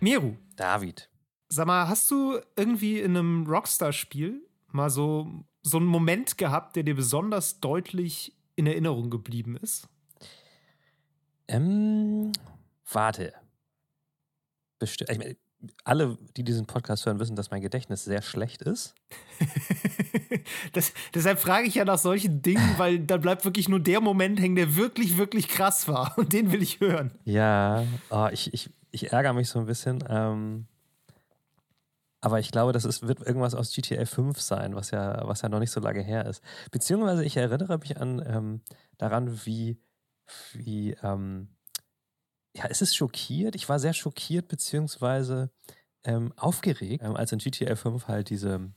Meru, David. sag mal, hast du irgendwie in einem Rockstar-Spiel mal so, so einen Moment gehabt, der dir besonders deutlich in Erinnerung geblieben ist? Ähm, warte. Besti ich meine, alle, die diesen Podcast hören, wissen, dass mein Gedächtnis sehr schlecht ist. das, deshalb frage ich ja nach solchen Dingen, weil da bleibt wirklich nur der Moment hängen, der wirklich, wirklich krass war. Und den will ich hören. Ja, oh, ich, ich, ich ärgere mich so ein bisschen. Ähm, aber ich glaube, das ist, wird irgendwas aus GTA 5 sein, was ja, was ja noch nicht so lange her ist. Beziehungsweise ich erinnere mich an ähm, daran, wie, wie ähm, ja, es schockiert. Ich war sehr schockiert, beziehungsweise ähm, aufgeregt, ähm, als in GTA 5 halt diese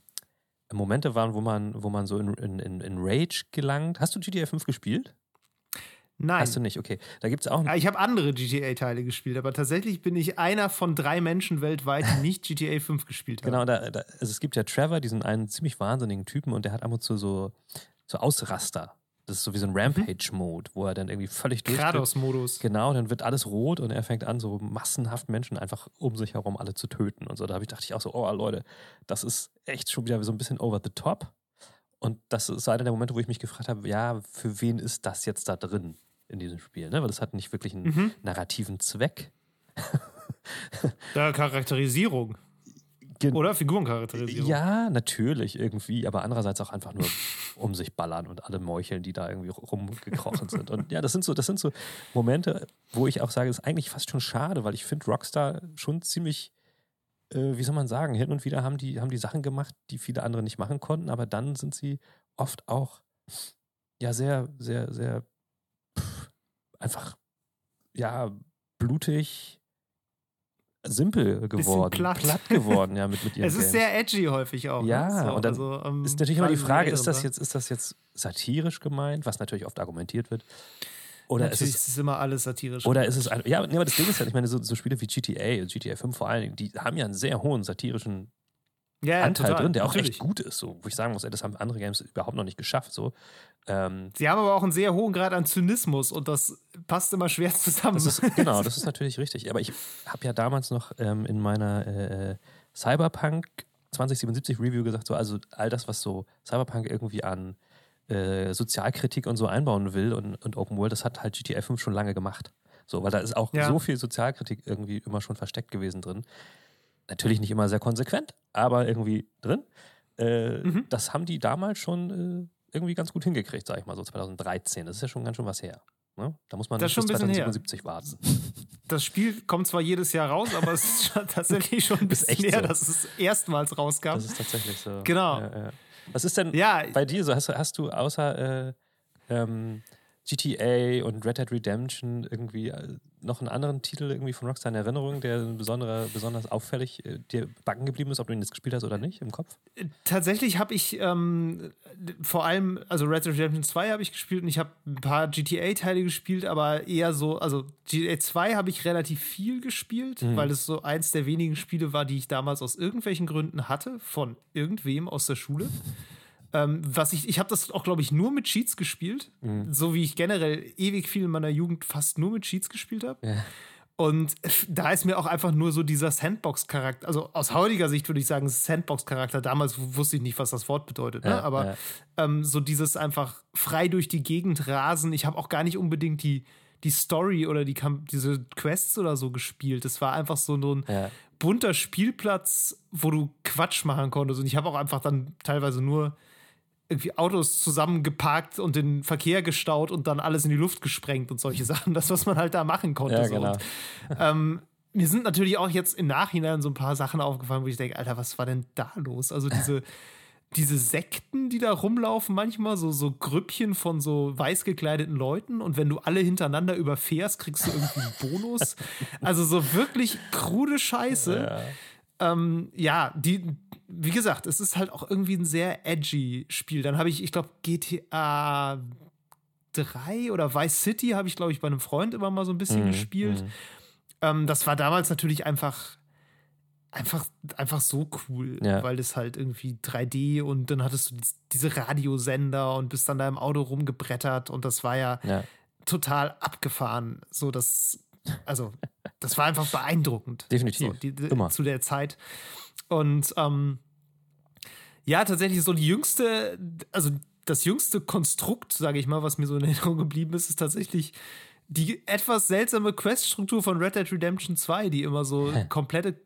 Momente waren, wo man, wo man so in, in, in Rage gelangt. Hast du GTA 5 gespielt? Nein. Hast du nicht, okay. Da gibt es auch. Ah, Ich habe andere GTA-Teile gespielt, aber tatsächlich bin ich einer von drei Menschen weltweit, die nicht GTA 5 gespielt haben. Genau, da, da, also es gibt ja Trevor, diesen einen ziemlich wahnsinnigen Typen, und der hat ab und zu so, so Ausraster. Das ist so wie so ein Rampage-Mode, wo er dann irgendwie völlig durch. Kratos-Modus. Genau, dann wird alles rot und er fängt an, so massenhaft Menschen einfach um sich herum alle zu töten und so. Da habe ich dachte ich auch so, oh Leute, das ist echt schon wieder so ein bisschen over the top. Und das ist einer der Momente, wo ich mich gefragt habe, ja, für wen ist das jetzt da drin in diesem Spiel? Ne? Weil das hat nicht wirklich einen Mhm. narrativen Zweck. Ja, Charakterisierung. Gen- Oder Figurencharakterisierung. Ja, natürlich irgendwie, aber andererseits auch einfach nur um sich ballern und alle Meucheln, die da irgendwie rumgekrochen sind. Und ja, das sind so, das sind so Momente, wo ich auch sage, es ist eigentlich fast schon schade, weil ich finde Rockstar schon ziemlich, äh, wie soll man sagen, hin und wieder haben die, haben die Sachen gemacht, die viele andere nicht machen konnten, aber dann sind sie oft auch ja sehr, sehr, sehr pff, einfach ja blutig simpel geworden, platt. geworden, ja, mit, mit ihren Es ist Games. sehr edgy häufig auch. Ja, ne? so, und dann also, ähm, Ist natürlich immer die Frage, ist das jetzt, ist das jetzt satirisch gemeint, was natürlich oft argumentiert wird? Oder ist es, ist immer alles satirisch. oder ist es ein, ja, aber das Ding ist ja, ich meine, so, so Spiele wie GTA und GTA 5 vor allen Dingen, die haben ja einen sehr hohen satirischen ja, ja, Anteil total, drin, der auch natürlich. echt gut ist, so, wo ich sagen muss, ey, das haben andere Games überhaupt noch nicht geschafft, so. Ähm, Sie haben aber auch einen sehr hohen Grad an Zynismus und das passt immer schwer zusammen. Das ist, genau, das ist natürlich richtig. Aber ich habe ja damals noch ähm, in meiner äh, Cyberpunk 2077 Review gesagt, so, also all das, was so Cyberpunk irgendwie an äh, Sozialkritik und so einbauen will und, und Open World, das hat halt GTA 5 schon lange gemacht. So, weil da ist auch Ja. so viel Sozialkritik irgendwie immer schon versteckt gewesen drin. Natürlich nicht immer sehr konsequent, aber irgendwie drin. Äh, Mhm. Das haben die damals schon äh, irgendwie ganz gut hingekriegt, sag ich mal, so 2013. Das ist ja schon ganz schön was her. Ne? Da muss man Das bis schon ein bisschen her. 2077 warten. das Spiel kommt zwar jedes Jahr raus, aber es ist tatsächlich schon ein bisschen her, so. dass es erstmals rauskam. Das ist tatsächlich so. Genau. Ja, ja. Was ist denn Ja, bei dir so? Hast, du- hast du außer äh, ähm, GTA und Red Dead Redemption irgendwie äh, noch einen anderen Titel irgendwie von Rockstar in Erinnerung, der ein besonderer, besonders auffällig äh, dir backen geblieben ist, ob du ihn jetzt gespielt hast oder nicht im Kopf? tatsächlich habe ich ähm, vor allem, also Red Dead Redemption 2 habe ich gespielt und ich habe ein paar GTA-Teile gespielt, aber eher so, also GTA 2 habe ich relativ viel gespielt, Mhm. weil es so eins der wenigen Spiele war, die ich damals aus irgendwelchen Gründen hatte, von irgendwem aus der Schule. Ähm, was ich, ich habe das auch, glaube ich, nur mit Cheats gespielt. Mhm. So wie ich generell ewig viel in meiner Jugend fast nur mit Cheats gespielt habe. Ja. Und da ist mir auch einfach nur so dieser Sandbox-Charakter, also aus heutiger Sicht würde ich sagen, Sandbox-Charakter. Damals wusste ich nicht, was das Wort bedeutet, ne? Ja, aber ja. ähm, so dieses einfach frei durch die Gegend rasen. Ich habe auch gar nicht unbedingt die, die Story oder die, diese Quests oder so gespielt. Es war einfach so ein Ja. bunter Spielplatz, wo du Quatsch machen konntest. Und ich habe auch einfach dann teilweise nur irgendwie Autos zusammengeparkt und den Verkehr gestaut und dann alles in die Luft gesprengt und solche Sachen. Das, was man halt da machen konnte. Ja, so. genau. Und, ähm, mir sind natürlich auch jetzt im Nachhinein so ein paar Sachen aufgefallen, wo ich denke, Alter, was war denn da los? Also diese, diese Sekten, die da rumlaufen, manchmal so, so Grüppchen von so weiß gekleideten Leuten und wenn du alle hintereinander überfährst, kriegst du irgendwie einen Bonus. Also so wirklich krude Scheiße. Ja. Ähm, ja, die, wie gesagt, es ist halt auch irgendwie ein sehr edgy Spiel. Dann habe ich, ich glaube, GTA 3 oder Vice City habe ich, glaube ich, bei einem Freund immer mal so ein bisschen Mhm, gespielt. mhm. Ähm, das war damals natürlich einfach, einfach, einfach so cool, Ja. weil das halt irgendwie 3D und dann hattest du dies- diese Radiosender und bist dann da im Auto rumgebrettert und das war ja Ja. total abgefahren. So das, also das war einfach beeindruckend. Definitiv. So, die, die, Immer. Zu der Zeit. Und ähm, ja, tatsächlich so die jüngste, also das jüngste Konstrukt, sage ich mal, was mir so in Erinnerung geblieben ist, ist tatsächlich die etwas seltsame Quest-Struktur von Red Dead Redemption 2, die immer so komplette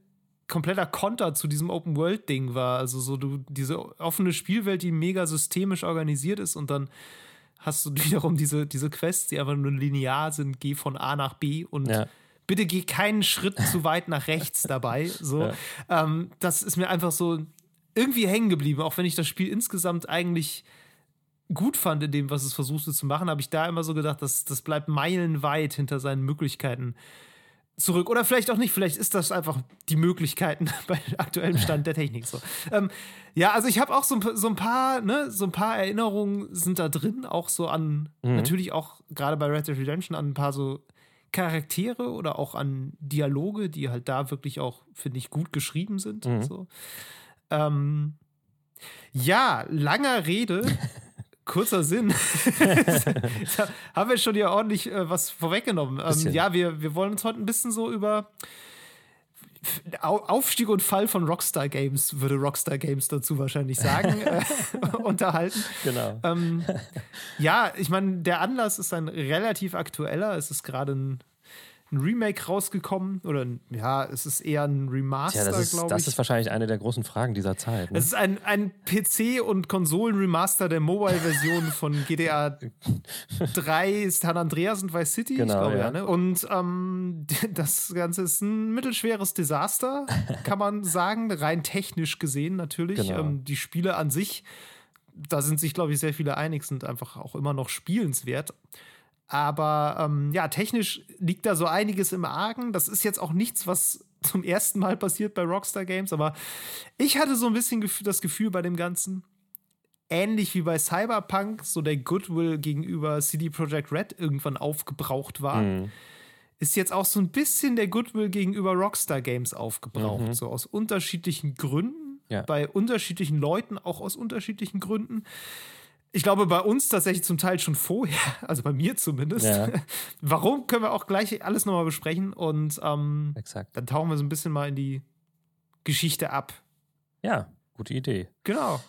kompletter Konter zu diesem Open World Ding war, also so du diese offene Spielwelt, die mega systemisch organisiert ist und dann hast du wiederum diese diese Quests, die einfach nur linear sind, geh von A nach B und Ja. Bitte geh keinen Schritt zu weit nach rechts dabei, so. Ähm, das ist mir einfach so irgendwie hängen geblieben, auch wenn ich das Spiel insgesamt eigentlich gut fand in dem, was es versuchte zu machen, habe ich da immer so gedacht, dass das bleibt meilenweit hinter seinen Möglichkeiten zurück. Oder vielleicht auch nicht, vielleicht ist das einfach die Möglichkeiten bei aktuellem Stand der Technik so. Ähm, ja, also ich habe auch so, ein- so ein paar, ne, so ein paar Erinnerungen sind da drin, auch so an, natürlich auch gerade bei Red Dead Redemption an ein paar so Charaktere oder auch an Dialoge, die halt da wirklich auch, finde ich, gut geschrieben sind. So. Ähm, ja, langer Rede, kurzer Sinn. haben wir schon hier ordentlich äh, was vorweggenommen. Ähm, ja, wir, wir wollen uns heute ein bisschen so über Aufstieg und Fall von Rockstar Games, würde Rockstar Games dazu wahrscheinlich sagen, äh, unterhalten. Genau. Ähm, ja, ich meine, der Anlass ist ein relativ aktueller. Es ist gerade ein, ein Remake rausgekommen. Oder ein, ja, es ist eher ein Remaster, das glaube das ich. ist wahrscheinlich eine der großen Fragen dieser Zeit. Ne? Es ist ein, ein PC- und Konsolen-Remaster der Mobile-Version von GTA 3 San Andreas und Vice City, ich Genau, glaube ja. ja. ne? Und ähm, das Ganze ist ein mittelschweres Desaster, kann man sagen, rein technisch gesehen natürlich. Genau. Ähm, die Spiele an sich, da sind sich, glaube ich, sehr viele einig, sind einfach auch immer noch spielenswert. Aber ähm, ja, technisch liegt da so einiges im Argen. Das ist jetzt auch nichts, was zum ersten Mal passiert bei Rockstar Games, aber ich hatte so ein bisschen das Gefühl bei dem Ganzen, ähnlich wie bei Cyberpunk, so der Goodwill gegenüber CD Projekt Red irgendwann aufgebraucht war, Mhm. ist jetzt auch so ein bisschen der Goodwill gegenüber Rockstar Games aufgebraucht. So aus unterschiedlichen Gründen, Ja. bei unterschiedlichen Leuten, auch aus unterschiedlichen Gründen. Ich glaube, bei uns tatsächlich zum Teil schon vorher, also bei mir zumindest. Ja. Warum können wir auch gleich alles nochmal besprechen und ähm, Exakt. dann tauchen wir so ein bisschen mal in die Geschichte ab. Ja, gute Idee. Genau.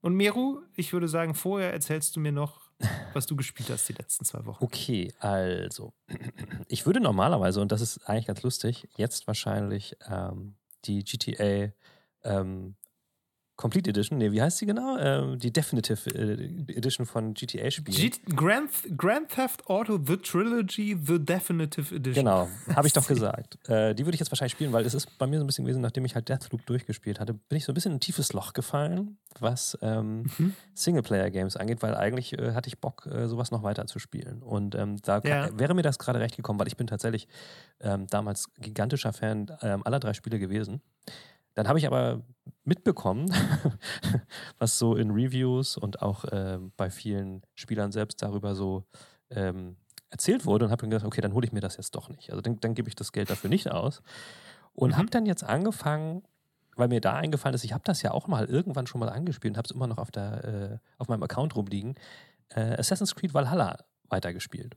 Und Meru, ich würde sagen, vorher erzählst du mir noch, was du gespielt hast die letzten zwei Wochen. Okay, also. Ich würde normalerweise, und das ist eigentlich ganz lustig, jetzt wahrscheinlich ähm, die GTA ähm, Complete Edition, nee, wie heißt sie genau? Ähm, die Definitive äh, Edition von GTA spielen. G Grand, Grand Theft Auto The Trilogy The Definitive Edition. Genau, habe ich doch gesagt. Äh, die würde ich jetzt wahrscheinlich spielen, weil es ist bei mir so ein bisschen gewesen, nachdem ich halt Deathloop durchgespielt hatte, bin ich so ein bisschen in ein tiefes Loch gefallen, was ähm, Mhm. Singleplayer-Games angeht, weil eigentlich äh, hatte ich Bock, äh, sowas noch weiter zu spielen. Und ähm, da Ja. wäre mir das gerade recht gekommen, weil ich bin tatsächlich ähm, damals gigantischer Fan ähm, aller drei Spiele gewesen. Dann habe ich aber mitbekommen, was so in Reviews und auch ähm, bei vielen Spielern selbst darüber so ähm, erzählt wurde und habe dann gedacht, okay, dann hole ich mir das jetzt doch nicht. Also dann, dann gebe ich das Geld dafür nicht aus. Und Mhm. habe dann jetzt angefangen, weil mir da eingefallen ist, ich habe das ja auch mal irgendwann schon mal angespielt und habe es immer noch auf, der, äh, auf meinem Account rumliegen, äh, Assassin's Creed Valhalla weitergespielt.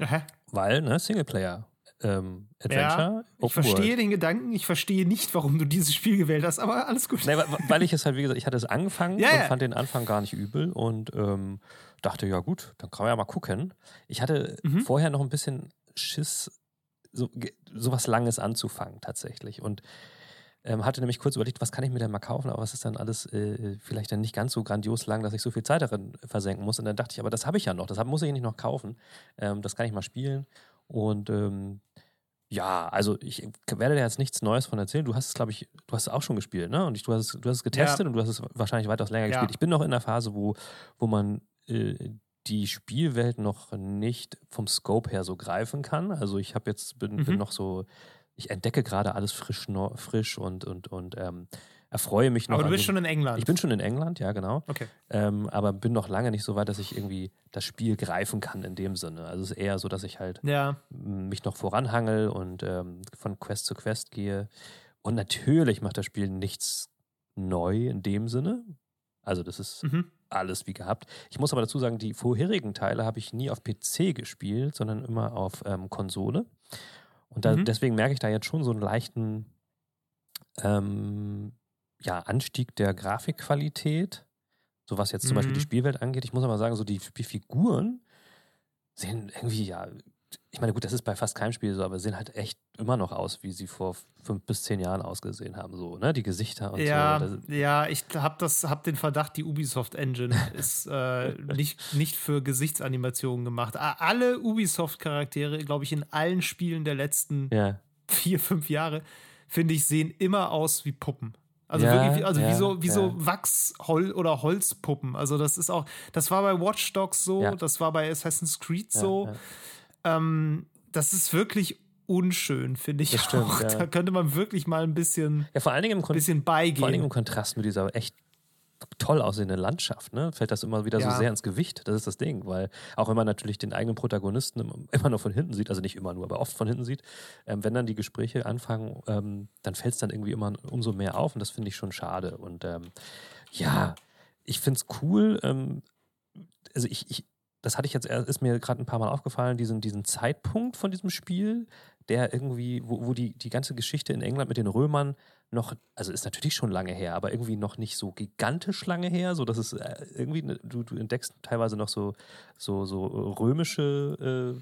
Aha. Weil, ne, Singleplayer ähm, Adventure, Ich Open verstehe World. den Gedanken, ich verstehe nicht, warum du dieses Spiel gewählt hast, aber alles gut. Nee, weil, weil ich es halt, wie gesagt, ich hatte es angefangen Ja, und ja. fand den Anfang gar nicht übel und ähm, dachte, ja gut, dann kann man ja mal gucken. Ich hatte Mhm. vorher noch ein bisschen Schiss, so, sowas Langes anzufangen tatsächlich und ähm, hatte nämlich kurz überlegt, was kann ich mir denn mal kaufen, aber was ist dann alles äh, vielleicht dann nicht ganz so grandios lang, dass ich so viel Zeit darin versenken muss. Und dann dachte ich, aber das habe ich ja noch, das hab, muss ich nicht noch kaufen. Ähm, das kann ich mal spielen. Und ähm, ja, also ich werde dir jetzt nichts Neues von erzählen. Du hast es, glaube ich, du hast es auch schon gespielt, ne? Und ich, du, hast es, du hast es getestet Ja. und du hast es wahrscheinlich weitaus länger Ja. gespielt. Ich bin noch in der Phase, wo, wo man äh, die Spielwelt noch nicht vom Scope her so greifen kann. Also ich habe jetzt, bin, bin Mhm. noch so, ich entdecke gerade alles frisch, frisch und, und, und ähm, erfreue mich noch. aber du bist schon in England. ich bin schon in England, ja, genau. okay. Ähm, aber bin noch lange nicht so weit, dass ich irgendwie das Spiel greifen kann in dem Sinne. Also es ist eher so, dass ich halt Ja. mich noch voranhangel und ähm, von Quest zu Quest gehe. Und natürlich macht das Spiel nichts neu in dem Sinne. Also das ist Mhm. alles wie gehabt. Ich muss aber dazu sagen, die vorherigen Teile habe ich nie auf PC gespielt, sondern immer auf ähm, Konsole. Und da, Mhm. deswegen merke ich da jetzt schon so einen leichten ähm, ja, Anstieg der Grafikqualität, so was jetzt zum Beispiel die Mhm. Spielwelt angeht. Ich muss aber sagen, so die, Figuren sehen irgendwie, ja, ich meine, gut, das ist bei fast keinem Spiel so, aber sehen halt echt immer noch aus, wie sie vor fünf bis zehn Jahren ausgesehen haben, so, ne? Die Gesichter und ja, so. Ja, ich habe das, hab den Verdacht, die Ubisoft Engine ist äh, nicht, nicht für Gesichtsanimationen gemacht. Alle Ubisoft-Charaktere, glaube ich, in allen Spielen der letzten ja, vier, fünf Jahre, finde ich, sehen immer aus wie Puppen. Also Ja, wirklich, wie- also wie ja, so, wie so ja. Wachs Hol oder Holzpuppen. Also das ist auch, das war bei Watch Dogs so, das war bei Assassin's Creed so. Ähm, das ist wirklich unschön, finde ich Das stimmt, auch. ja. Da könnte man wirklich mal ein bisschen, ja, vor allen Dingen im Kon bisschen Vor allem beigehen. im Kontrast mit dieser echt toll aussehenden Landschaft, ne? Fällt das immer wieder Ja. so sehr ins Gewicht. Das ist das Ding, weil auch wenn man natürlich den eigenen Protagonisten immer- nur von hinten sieht, also nicht immer nur, aber oft von hinten sieht, ähm, wenn dann die Gespräche anfangen, ähm, dann fällt es dann irgendwie immer umso mehr auf und das finde ich schon schade. Und ähm, ja, ich finde es cool. Ähm, also ich, ich, das hatte ich jetzt, ist mir gerade ein paar Mal aufgefallen, diesen, diesen Zeitpunkt von diesem Spiel, der irgendwie, wo, wo die, die ganze Geschichte in England mit den Römern noch, also ist natürlich schon lange her, aber irgendwie noch nicht so gigantisch lange her, so dass es äh, irgendwie, ne, du, du entdeckst teilweise noch so, so, so römische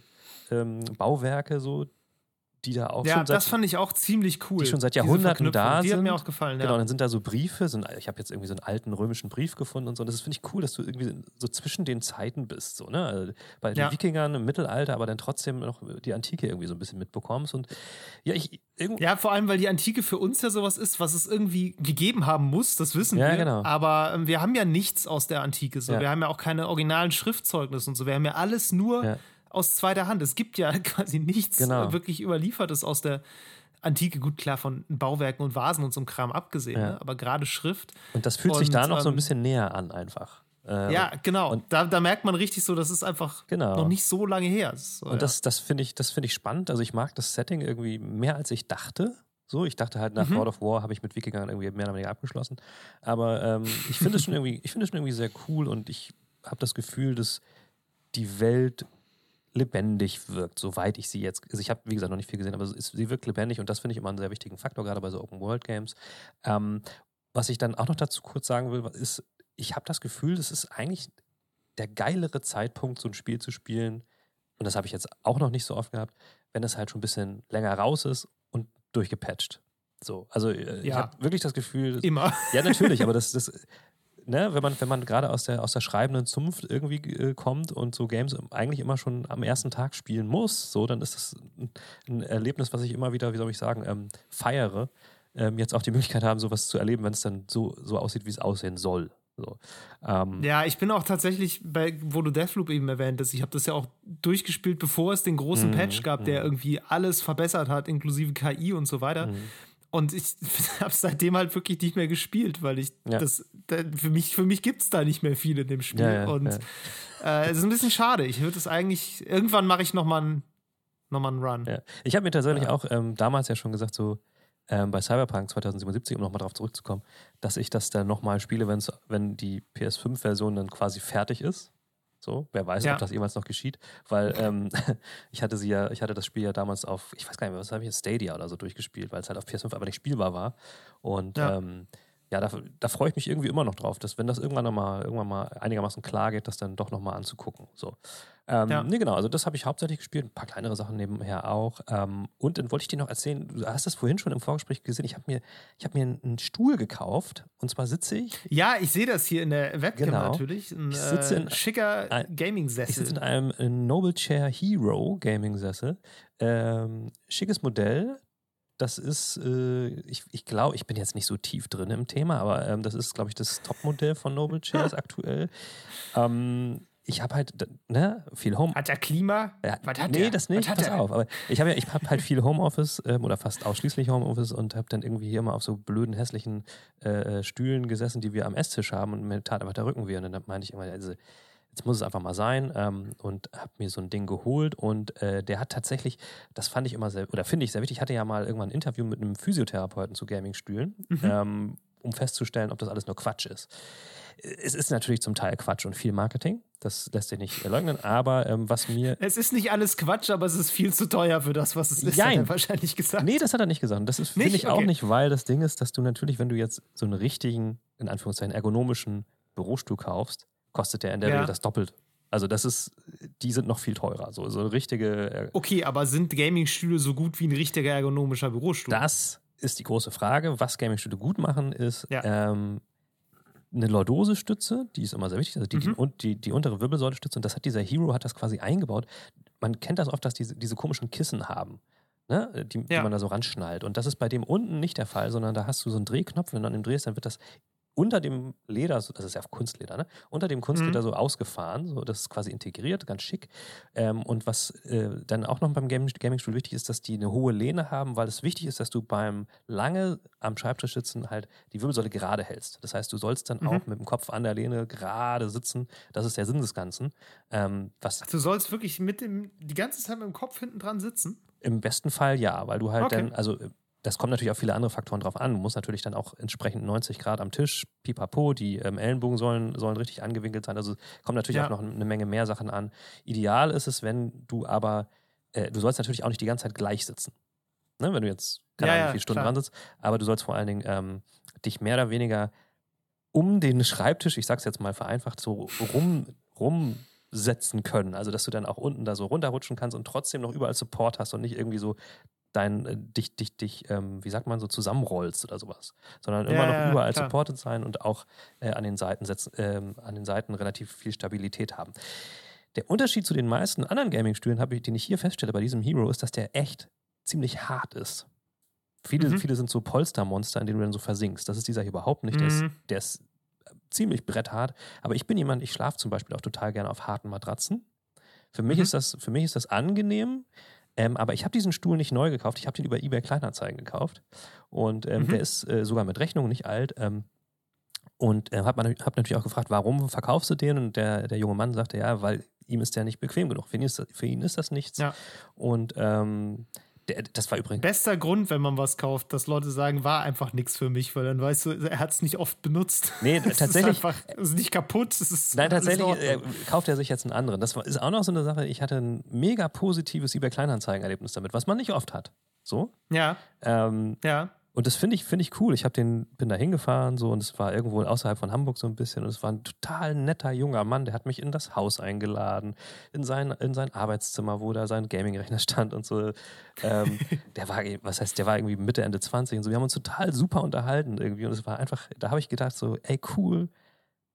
äh, ähm, Bauwerke, so, die da auch ja, schon seit, das fand ich auch ziemlich cool. die schon seit Jahrhunderten da Verknüpfung. Die hat mir sind. auch gefallen, Genau, ja. dann sind da so Briefe, so ein, ich habe jetzt irgendwie so einen alten römischen Brief gefunden und so. Und das finde ich cool, dass du irgendwie so zwischen den Zeiten bist. So, ne? Also Bei den Ja. Wikingern im Mittelalter, aber dann trotzdem noch die Antike irgendwie so ein bisschen mitbekommst. Und ja, ich. Ja, vor allem, weil die Antike für uns ja sowas ist, was es irgendwie gegeben haben muss, das wissen Ja, wir. genau. Aber ähm, wir haben ja nichts aus der Antike. So. Wir haben ja auch keine originalen Schriftzeugnisse und so. Wir haben ja alles nur. Aus zweiter Hand. Es gibt ja quasi nichts Genau. wirklich Überliefertes aus der Antike. Gut, klar, von Bauwerken und Vasen und so einem Kram abgesehen, Ja. ne? aber gerade Schrift. Und das fühlt sich Und, da noch so ein ähm, bisschen näher an, einfach. Äh, Ja, genau. und- da, da merkt man richtig so, das ist einfach Genau. noch nicht so lange her. So, Und das, das finde ich, das finde ich spannend. Also ich mag das Setting irgendwie mehr als ich dachte. So, ich dachte halt nach Mhm. God of War habe ich mit Wikingern irgendwie mehr oder weniger abgeschlossen. Aber ähm, ich finde es schon irgendwie, ich finde es schon irgendwie sehr cool und ich habe das Gefühl, dass die Welt lebendig wirkt, soweit ich sie jetzt. Also ich habe, wie gesagt, noch nicht viel gesehen, aber sie wirkt lebendig und das finde ich immer einen sehr wichtigen Faktor, gerade bei so Open World Games. Ähm, was ich dann auch noch dazu kurz sagen will, ist, ich habe das Gefühl, das ist eigentlich der geilere Zeitpunkt, so ein Spiel zu spielen, und das habe ich jetzt auch noch nicht so oft gehabt, wenn es halt schon ein bisschen länger raus ist und durchgepatcht. So, also äh, ich Ja. habe wirklich das Gefühl, dass, immer. ja natürlich, aber das, das ne, wenn man, wenn man gerade aus der, aus der schreibenden Zunft irgendwie äh, kommt und so Games eigentlich immer schon am ersten Tag spielen muss, so, dann ist das ein, ein Erlebnis, was ich immer wieder, wie soll ich sagen, ähm, feiere. Ähm, jetzt auch die Möglichkeit haben, sowas zu erleben, wenn es dann so, so aussieht, wie es aussehen soll. So. Ähm, Ja, ich bin auch tatsächlich, bei, wo du Deathloop eben erwähnt hast, ich habe das ja auch durchgespielt, bevor es den großen Mhm, Patch gab, der mhm. irgendwie alles verbessert hat, inklusive KI und so weiter. Und ich habe seitdem halt wirklich nicht mehr gespielt, weil ich Ja. das, da, für mich, für mich gibt es da nicht mehr viel in dem Spiel. Ja, ja, und äh, es ist ein bisschen schade. Ich würde es eigentlich, irgendwann mache ich nochmal einen noch mal einen Run. Ich habe mir tatsächlich auch ähm, damals ja schon gesagt, so ähm, bei Cyberpunk 2077, um nochmal darauf zurückzukommen, dass ich das dann nochmal spiele, wenn's, wenn die PS5-Version dann quasi fertig ist. So, wer weiß, Ja. ob das jemals noch geschieht, weil ähm, ich hatte sie ja, ich hatte das Spiel ja damals auf, ich weiß gar nicht mehr, was habe ich Stadia oder so durchgespielt, weil es halt auf PS5 aber nicht spielbar war. Und Ja. ähm, ja, da, da freue ich mich irgendwie immer noch drauf, dass wenn das irgendwann noch mal, irgendwann mal einigermaßen klar geht, das dann doch nochmal anzugucken. So. Ähm, Ja. Nee, genau, also das habe ich hauptsächlich gespielt, ein paar kleinere Sachen nebenher auch. Ähm, und dann wollte ich dir noch erzählen, du hast das vorhin schon im Vorgespräch gesehen, ich habe mir, ich hab mir einen, Stuhl gekauft und zwar sitze ich, Ja, ich sehe das hier in der Webcam Genau. natürlich. Ein Ich sitze äh, in schicker ein- ich Gaming-Sessel. sitze in einem äh, Noble Chair Hero Gaming Sessel. Ähm, schickes Modell. Das ist, äh, ich, ich glaube, ich bin jetzt nicht so tief drin im Thema, aber ähm, das ist, glaube ich, das Topmodell von Noble Chairs aktuell. Ähm, ich habe halt, ne, viel Home, Hat er Klima? Ja, Was hat nee, der? das nicht. Was Pass auf. Aber ich habe ja, ich habe halt viel Homeoffice ähm, oder fast ausschließlich Homeoffice und habe dann irgendwie hier immer auf so blöden, hässlichen äh, äh, Stühlen gesessen, die wir am Esstisch haben und mir tat einfach der Rücken weh. Und dann meinte ich immer, also, jetzt muss es einfach mal sein ähm, und habe mir so ein Ding geholt und äh, der hat tatsächlich, das fand ich immer sehr, oder finde ich sehr wichtig, ich hatte ja mal irgendwann ein Interview mit einem Physiotherapeuten zu Gaming-Stühlen, Mhm. ähm, um festzustellen, ob das alles nur Quatsch ist. Es ist natürlich zum Teil Quatsch und viel Marketing, das lässt sich nicht leugnen, aber ähm, was mir. Es ist nicht alles Quatsch, aber es ist viel zu teuer für das, was es ist, Jein. hat er wahrscheinlich gesagt. Nee, das hat er nicht gesagt. Das ist, finde ich auch Okay. nicht, weil das Ding ist, dass du natürlich, wenn du jetzt so einen richtigen, in Anführungszeichen, ergonomischen Bürostuhl kaufst, kostet der in der Ja. Regel das Doppelte. Also das ist, die sind noch viel teurer. So, so richtige, äh, Okay, aber sind Gaming-Stühle so gut wie ein richtiger ergonomischer Bürostuhl? das ist die große Frage. Was Gaming-Stühle gut machen, ist Ja. ähm, eine Lordose-Stütze, die ist immer sehr wichtig, also die, die, Mhm. und die, die untere Wirbelsäule-Stütze. Und das hat dieser Hero, hat das quasi eingebaut. Man kennt das oft, dass diese, diese komischen Kissen haben. Ne, die, die Ja. man da so ranschnallt. Und das ist bei dem unten nicht der Fall, sondern da hast du so einen Drehknopf, wenn du an dem drehst, dann wird das unter dem Leder, das ist ja Kunstleder, ne? Unter dem Kunstleder Mhm. so ausgefahren, so das ist quasi integriert, ganz schick. Ähm, und was äh, dann auch noch beim Gaming- Gaming-Stuhl wichtig ist, dass die eine hohe Lehne haben, weil es wichtig ist, dass du beim lange am Schreibtisch sitzen halt die Wirbelsäule gerade hältst. Das heißt, du sollst dann Mhm. auch mit dem Kopf an der Lehne gerade sitzen. Das ist der Sinn des Ganzen. Ähm, was Du sollst wirklich mit dem, die ganze Zeit mit dem Kopf hinten dran sitzen? im besten Fall ja, weil du halt Okay. dann, also äh, das kommt natürlich auf viele andere Faktoren drauf an. Du musst natürlich dann auch entsprechend 90 Grad am Tisch, pipapo, die ähm, Ellenbogen sollen, sollen richtig angewinkelt sein. Also kommt natürlich Ja. auch noch eine Menge mehr Sachen an. Ideal ist es, wenn du aber, äh, du sollst natürlich auch nicht die ganze Zeit gleich sitzen. Ne? Wenn du jetzt, keine Ja, Ahnung, wie viele Stunden klar. dran sitzt, aber du sollst vor allen Dingen ähm, dich mehr oder weniger um den Schreibtisch, ich sag's jetzt mal vereinfacht, so rum, rumsetzen können. Also, dass du dann auch unten da so runterrutschen kannst und trotzdem noch überall Support hast und nicht irgendwie so dein, äh, dich, dich, dich, ähm, wie sagt man, so zusammenrollst oder sowas. Sondern immer Ja, noch überall klar. supported sein und auch äh, an, den Seiten setzen, ähm, an den Seiten relativ viel Stabilität haben. Der Unterschied zu den meisten anderen Gaming-Stühlen, den ich hier feststelle bei diesem Hero, ist, dass der echt ziemlich hart ist. Viele, Mhm. viele sind so Polstermonster, in denen du dann so versinkst. Das ist dieser hier überhaupt nicht. Der, ist, Mhm. der ist ziemlich bretthart. Aber ich bin jemand, ich schlafe zum Beispiel auch total gerne auf harten Matratzen. Für mich, Mhm. ist, das, für mich ist das angenehm. Ähm, aber ich habe diesen Stuhl nicht neu gekauft. Ich habe den über eBay Kleinanzeigen gekauft. Und ähm, Mhm. der ist äh, sogar mit Rechnung nicht alt. Ähm, und äh, habe hab natürlich auch gefragt, warum verkaufst du den? Und der, der junge Mann sagte, ja, weil ihm ist der nicht bequem genug. Für ihn ist, das- für ihn ist das nichts. Ja. Und ähm, der, das war übrigens. Bester Grund, wenn man was kauft, dass Leute sagen, war einfach nichts für mich, weil dann weißt du, er hat es nicht oft benutzt. Nee, Es tatsächlich. Ist einfach, es ist nicht kaputt. Ist Nein, tatsächlich äh, Ordnung. kauft er sich jetzt einen anderen. Das ist auch noch so eine Sache. Ich hatte ein mega positives eBay Kleinanzeigen-Erlebnis damit, was man nicht oft hat. So. Ja, Ähm, ja. Und das finde ich, finde ich cool. Ich habe den, bin da hingefahren so und es war irgendwo außerhalb von Hamburg so ein bisschen und es war ein total netter junger Mann, der hat mich in das Haus eingeladen, in sein, in sein Arbeitszimmer, wo da sein Gaming-Rechner stand und so. Ähm, der war, was heißt, der war irgendwie Mitte, Ende 20 und so. Wir haben uns total super unterhalten irgendwie und es war einfach, da habe ich gedacht so, ey cool,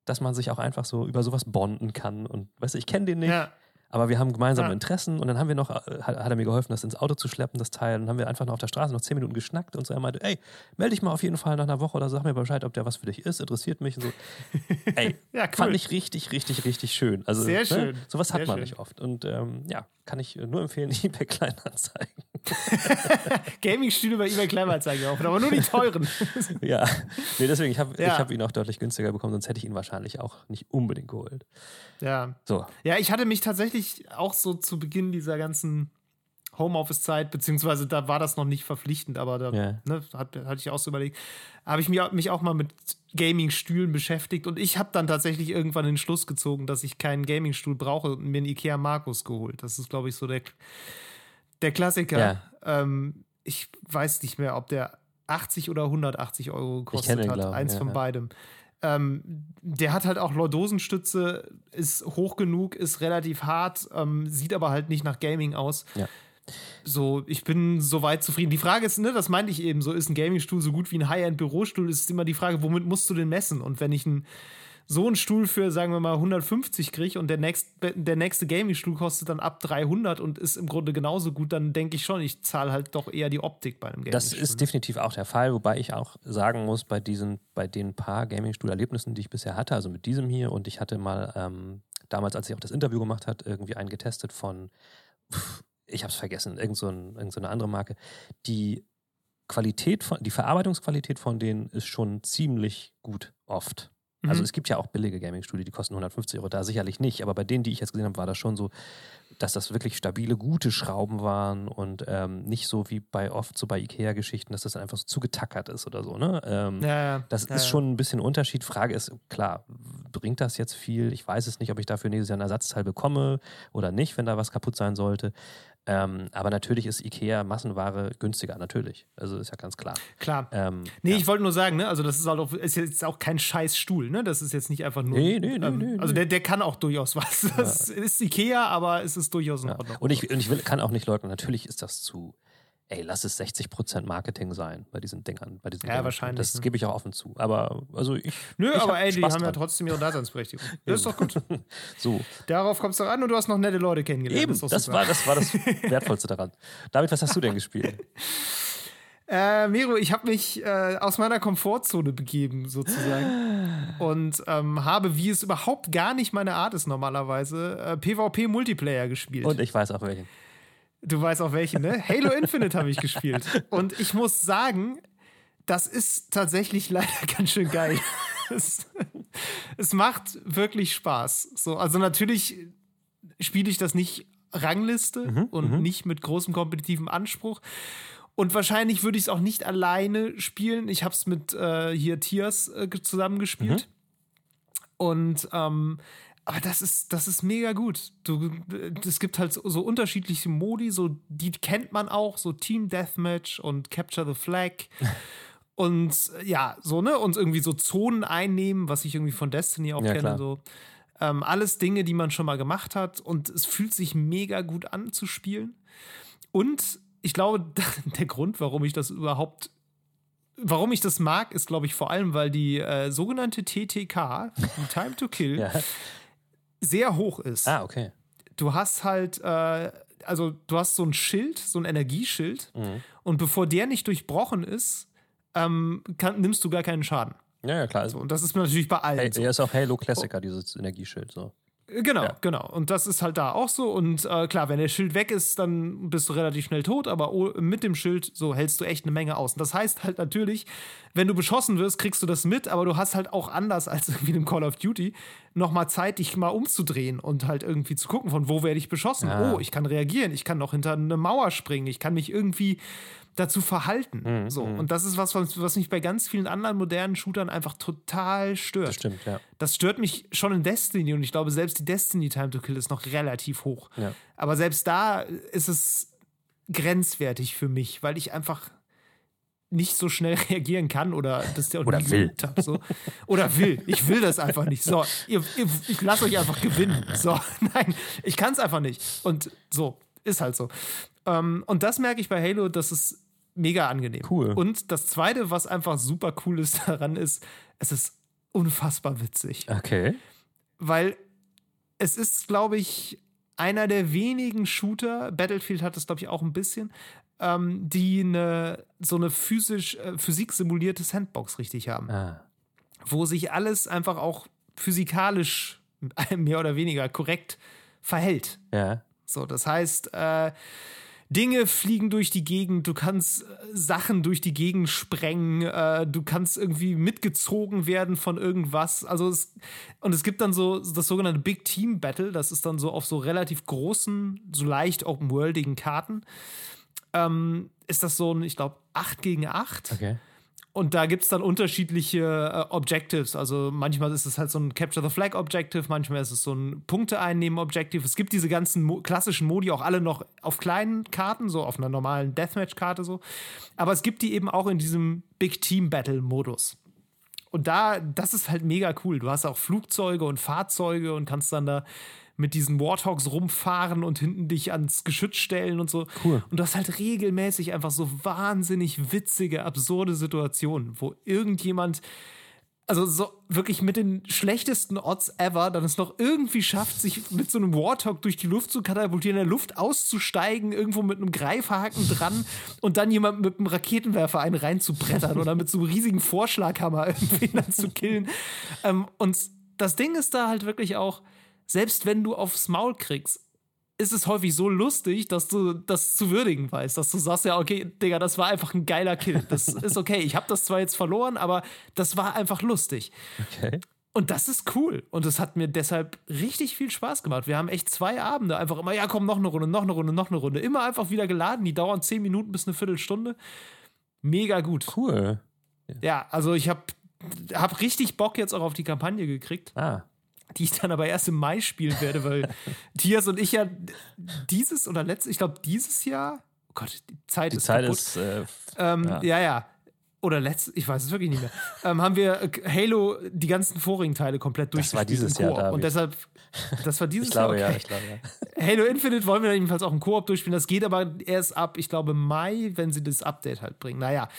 dass man sich auch einfach so über sowas bonden kann und weißt du, ich kenne den nicht. ja. Aber wir haben gemeinsame Ja. Interessen und dann haben wir noch, äh, hat, hat er mir geholfen, das ins Auto zu schleppen, das Teil. Und dann haben wir einfach noch auf der Straße noch zehn Minuten geschnackt und so. Er meinte, ey, melde dich mal auf jeden Fall nach einer Woche oder sag mir Bescheid, ob der was für dich ist, interessiert mich. Und so. Ey, Ja, cool. fand ich richtig, richtig, richtig schön. Also, Sehr schön. Ne? Sowas hat Sehr man schön. nicht oft. Und ähm, ja, kann ich nur empfehlen, eBay Kleinanzeigen. Gaming-Stühle bei eBay Kleinanzeigen auch, aber nur die teuren. ja, nee, deswegen, ich habe Ja. ich hab ihn auch deutlich günstiger bekommen, sonst hätte ich ihn wahrscheinlich auch nicht unbedingt geholt. ja. So, Ja, ich hatte mich tatsächlich auch so zu Beginn dieser ganzen Homeoffice-Zeit, beziehungsweise da war das noch nicht verpflichtend, aber da Ja. ne, hat, hatte ich auch so überlegt, habe ich mir, mich auch mal mit Gaming-Stühlen beschäftigt und ich habe dann tatsächlich irgendwann den Schluss gezogen, dass ich keinen Gaming-Stuhl brauche und mir einen Ikea Markus geholt. Das ist, glaube ich, so der, der Klassiker. Ja. Ähm, ich weiß nicht mehr, ob der 80 oder 180 Euro gekostet hat. glaub ich, Eins ja, von beidem. Ähm, der hat halt auch Lordosenstütze, ist hoch genug, ist relativ hart, ähm, sieht aber halt nicht nach Gaming aus. Ja. So, ich bin soweit zufrieden. Die Frage ist, ne, das meinte ich eben, so ist ein Gaming-Stuhl so gut wie ein High-End-Bürostuhl, ist immer die Frage, womit musst du den messen? Und wenn ich einen, so einen Stuhl für, sagen wir mal, 150 kriege und der, nächst, der nächste Gaming-Stuhl kostet dann ab 300 und ist im Grunde genauso gut, dann denke ich schon, ich zahle halt doch eher die Optik bei einem Gaming-Stuhl. Das ist definitiv auch der Fall, wobei ich auch sagen muss, bei diesen, bei den paar Gaming-Stuhl-Erlebnissen, die ich bisher hatte, also mit diesem hier und ich hatte mal ähm, damals, als ich auch das Interview gemacht hat, irgendwie einen getestet von, pff, ich habe es vergessen, irgend so, ein, irgend so eine andere Marke. Die Qualität von, die Verarbeitungsqualität von denen ist schon ziemlich gut oft. Also es gibt ja auch billige Gaming-Stühle, die kosten 150 Euro, da sicherlich nicht. Aber bei denen, die ich jetzt gesehen habe, war das schon so, dass das wirklich stabile, gute Schrauben waren und ähm, nicht so wie bei oft so bei IKEA-Geschichten, dass das einfach so zugetackert ist oder so. Ne? Ähm, Ja, ja, das ja, ist schon ein bisschen Unterschied. Frage ist, klar, bringt das jetzt viel? Ich weiß es nicht, ob ich dafür nächstes Jahr ein Ersatzteil bekomme oder nicht, wenn da was kaputt sein sollte. Ähm, aber natürlich ist IKEA Massenware günstiger, natürlich. Also ist ja ganz klar. Klar. Ähm, Nee, ja. ich wollte nur sagen, ne, also das ist halt auch, ist jetzt auch kein scheiß Stuhl, ne? Das ist jetzt nicht einfach nur. Nee, nee, nee, ähm, nee, Also der, der kann auch durchaus was. Das ist Ikea, aber es ist durchaus in Ja. Ordnung. Und ich, und ich will, kann auch nicht leugnen, natürlich ist das zu, ey, lass es 60% Marketing sein bei diesen Dingern. Bei diesen Ja, Dingern. wahrscheinlich, Das ne? gebe ich auch offen zu. Aber also ich. Nö, ich aber hab ey, die Spaß haben ja trotzdem ihre Daseinsberechtigung. Das ist doch gut. So, Darauf kommst du an und du hast noch nette Leute kennengelernt. eben, das super. war, das war das Wertvollste daran. David, was hast du denn gespielt? Äh, Miro, ich habe mich äh, aus meiner Komfortzone begeben, sozusagen. und ähm, habe, wie es überhaupt gar nicht meine Art ist normalerweise, äh, PvP-Multiplayer gespielt. Und ich weiß auch welchen. Du weißt auch welchen, ne? Halo Infinite habe ich gespielt. Und ich muss sagen, das ist tatsächlich leider ganz schön geil. es, es macht wirklich Spaß. So, also natürlich spiele ich das nicht Rangliste und nicht mit großem kompetitiven Anspruch. Und wahrscheinlich würde ich es auch nicht alleine spielen. Ich habe es mit äh, hier Tiers äh, ge- zusammengespielt. Und ähm, aber das ist, das ist mega gut. Du, es gibt halt so, so unterschiedliche Modi, so die kennt man auch, so Team Deathmatch und Capture the Flag. und ja, so, ne? Und irgendwie so Zonen einnehmen, was ich irgendwie von Destiny auch Ja, kenne. klar. So. Ähm, alles Dinge, die man schon mal gemacht hat. Und es fühlt sich mega gut an zu spielen. Und ich glaube, der Grund, warum ich das überhaupt, warum ich das mag, ist, glaube ich, vor allem, weil die äh, sogenannte TTK, die Time to Kill, Ja. Sehr hoch ist. Ah, okay. Du hast halt, äh, also du hast so ein Schild, so ein Energieschild, Mhm. und bevor der nicht durchbrochen ist, ähm, kann, nimmst du gar keinen Schaden. Ja, ja, klar. So, und das ist natürlich bei allen Hey, so. er ist auch Halo Klassiker, dieses Energieschild. So. Genau, Ja. genau. Und das ist halt da auch so. Und äh, klar, wenn der Schild weg ist, dann bist du relativ schnell tot, aber mit dem Schild so hältst du echt eine Menge aus. Und das heißt halt natürlich, wenn du beschossen wirst, kriegst du das mit, aber du hast halt auch anders als irgendwie in einem Call of Duty nochmal Zeit, dich mal umzudrehen und halt irgendwie zu gucken, von wo werde ich beschossen. Ja. Oh, ich kann reagieren, ich kann noch hinter eine Mauer springen, ich kann mich irgendwie dazu verhalten. Mhm, so. Und das ist was, was, mich bei ganz vielen anderen modernen Shootern einfach total stört. Das stimmt, ja. Das stört mich schon in Destiny und ich glaube, selbst die Destiny Time to Kill ist noch relativ hoch. Ja. Aber selbst da ist es grenzwertig für mich, weil ich einfach nicht so schnell reagieren kann oder das ja auch Oder will. hab, so. Oder will. Ich will das einfach nicht. So, ihr, ihr, ich lasse euch einfach gewinnen. So, nein, ich kann es einfach nicht. Und so, ist halt so. Ähm, und das merke ich bei Halo, das ist mega angenehm. Cool. Und das Zweite, was einfach super cool ist daran, ist, es ist unfassbar witzig Okay. weil es ist, glaube ich, einer der wenigen Shooter, Battlefield hat das, glaube ich, auch ein bisschen, ähm, die eine, so eine physisch, äh, physiksimulierte Sandbox richtig haben, Ah. wo sich alles einfach auch physikalisch mehr oder weniger korrekt verhält. Ja. So, das heißt, äh, Dinge fliegen durch die Gegend, du kannst äh, Sachen durch die Gegend sprengen, äh, du kannst irgendwie mitgezogen werden von irgendwas. Also es, und es gibt dann so das sogenannte Big Team Battle, das ist dann so auf so relativ großen, so leicht open-worldigen Karten. Ähm, ist das so ein, ich glaube, 8 gegen 8. Okay. Und da gibt es dann unterschiedliche äh, Objectives. Also manchmal ist es halt so ein Capture the Flag Objective, manchmal ist es so ein Punkte einnehmen Objective. Es gibt diese ganzen Mo klassischen Modi auch alle noch auf kleinen Karten, so auf einer normalen Deathmatch-Karte so. Aber es gibt die eben auch in diesem Big Team Battle Modus. Und da, das ist halt mega cool. Du hast auch Flugzeuge und Fahrzeuge und kannst dann da mit diesen Warthogs rumfahren und hinten dich ans Geschütz stellen und so. Cool. Und du hast halt regelmäßig einfach so wahnsinnig witzige, absurde Situationen, wo irgendjemand, also so wirklich mit den schlechtesten Odds ever, dann es noch irgendwie schafft, sich mit so einem Warthog durch die Luft zu katapultieren, in der Luft auszusteigen, irgendwo mit einem Greifhaken dran und dann jemand mit einem Raketenwerfer einen reinzubrettern oder mit so einem riesigen Vorschlaghammer irgendwie dann zu killen. Ähm, und das Ding ist da halt wirklich auch, selbst wenn du aufs Maul kriegst, ist es häufig so lustig, dass du das zu würdigen weißt, dass du sagst, ja, okay, Digga, das war einfach ein geiler Kill. Das ist okay. Ich habe das zwar jetzt verloren, aber das war einfach lustig. Okay. Und das ist cool. Und es hat mir deshalb richtig viel Spaß gemacht. Wir haben echt zwei Abende einfach immer, ja, komm, noch eine Runde, noch eine Runde, noch eine Runde. Immer einfach wieder geladen. Die dauern zehn Minuten bis eine Viertelstunde. Mega gut. Cool. Ja, also ich habe hab richtig Bock jetzt auch auf die Kampagne gekriegt. Ah. Die ich dann aber erst im Mai spielen werde, weil Tias und ich ja dieses oder letztes, ich glaube dieses Jahr, oh Gott, die Zeit Die ist Zeit kaputt. ist. Äh, Ähm, Ja. ja. ja, Oder letztes, ich weiß es wirklich nicht mehr. ähm, haben wir äh, Halo, die ganzen vorigen Teile komplett Das durchgespielt. war dieses Jahr. David. Und deshalb, das war dieses ich glaube, Jahr. ja, Okay. ich glaube, ja. Halo Infinite wollen wir dann jedenfalls auch im Koop durchspielen. Das geht aber erst ab, ich glaube, Mai, wenn sie das Update halt bringen. Naja,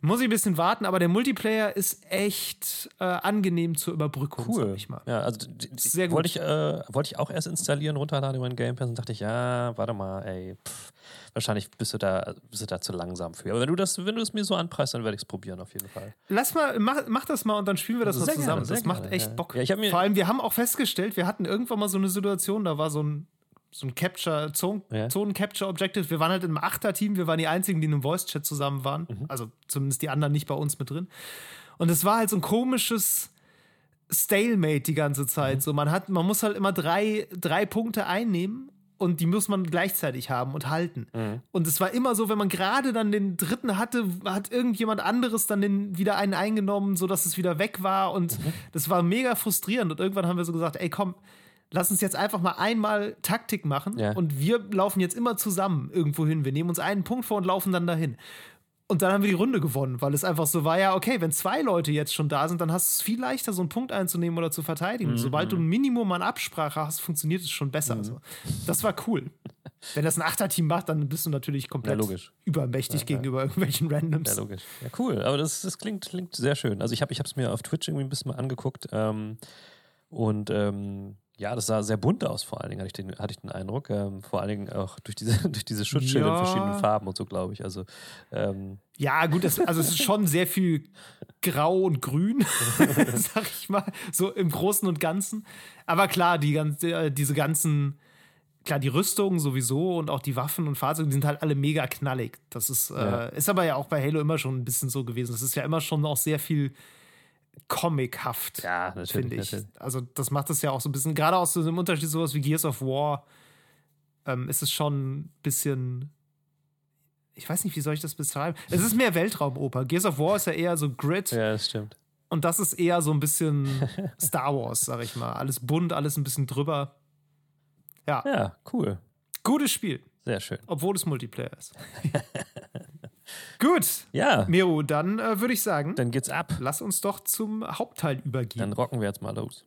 muss ich ein bisschen warten, aber der Multiplayer ist echt äh, angenehm zur Überbrückung, Cool. ich mal. Ja, also Sehr gut. wollte ich, äh, wollte ich auch erst installieren, runterladen über den Game Pass und dachte ich, ja, warte mal, ey, pff, wahrscheinlich bist du da, bist du da zu langsam für. Aber wenn du das, wenn du es mir so anpreist, dann werde ich es probieren auf jeden Fall. Lass mal, mach, mach das mal und dann spielen wir das Also mal zusammen. gerne, das macht gerne, echt ja. Bock. Ja, ich hab mir- Vor allem, wir haben auch festgestellt, wir hatten irgendwann mal so eine Situation, da war so ein, so ein Capture, Zone, Ja. Zonen-Capture-Objective. Wir waren halt im Achter-Team, wir waren die einzigen, die in einem Voice-Chat zusammen waren. Mhm. Also zumindest die anderen nicht bei uns mit drin. Und es war halt so ein komisches Stalemate die ganze Zeit. Mhm. So, man hat, man muss halt immer drei, drei Punkte einnehmen und die muss man gleichzeitig haben und halten. Mhm. Und es war immer so, wenn man gerade dann den dritten hatte, hat irgendjemand anderes dann den wieder einen eingenommen, sodass es wieder weg war. Und Mhm. das war mega frustrierend. Und irgendwann haben wir so gesagt, ey komm, lass uns jetzt einfach mal einmal Taktik machen Ja. und wir laufen jetzt immer zusammen irgendwo hin. Wir nehmen uns einen Punkt vor und laufen dann dahin. Und dann haben wir die Runde gewonnen, weil es einfach so war, ja, okay, wenn zwei Leute jetzt schon da sind, dann hast du es viel leichter, so einen Punkt einzunehmen oder zu verteidigen. Mhm. Sobald du ein Minimum an Absprache hast, funktioniert es schon besser. So. Das war cool. Wenn das ein Achterteam macht, dann bist du natürlich komplett Ja, übermächtig gegenüber irgendwelchen Randoms. Ja, logisch. Ja, cool. Aber das, das klingt, klingt sehr schön. Also ich habe es mir auf Twitch irgendwie ein bisschen mal angeguckt ähm, und ähm, ja, das sah sehr bunt aus, vor allen Dingen, hatte ich den, hatte ich den Eindruck. Ähm, vor allen Dingen auch durch diese, durch diese Schutzschilde Ja. in verschiedenen Farben und so, glaube ich. Also ähm, Ja, gut, das, also es ist schon sehr viel grau und grün, sag ich mal, so im Großen und Ganzen. Aber klar, die ganze, äh, diese ganzen, klar, die Rüstungen sowieso und auch die Waffen und Fahrzeuge, die sind halt alle mega knallig. Das ist, Ja. äh, ist aber ja auch bei Halo immer schon ein bisschen so gewesen. Das ist ja immer schon auch sehr viel comichaft. ja, natürlich. finde ich. natürlich. Also, das macht es ja auch so ein bisschen, gerade aus so einem Unterschied, sowas wie Gears of War, ähm, ist es schon ein bisschen. Ich weiß nicht, wie soll ich das beschreiben? Es ist mehr Weltraumoper. Gears of War ist ja eher so Grid Ja, das stimmt. und das ist eher so ein bisschen Star Wars, sag ich mal. Alles bunt, alles ein bisschen drüber. Ja, Ja, cool. gutes Spiel, Sehr schön. obwohl es Multiplayer ist. Gut, Ja, Miro, dann äh, würde ich sagen, dann geht's ab. lass uns doch zum Hauptteil übergehen. Dann rocken wir jetzt mal los.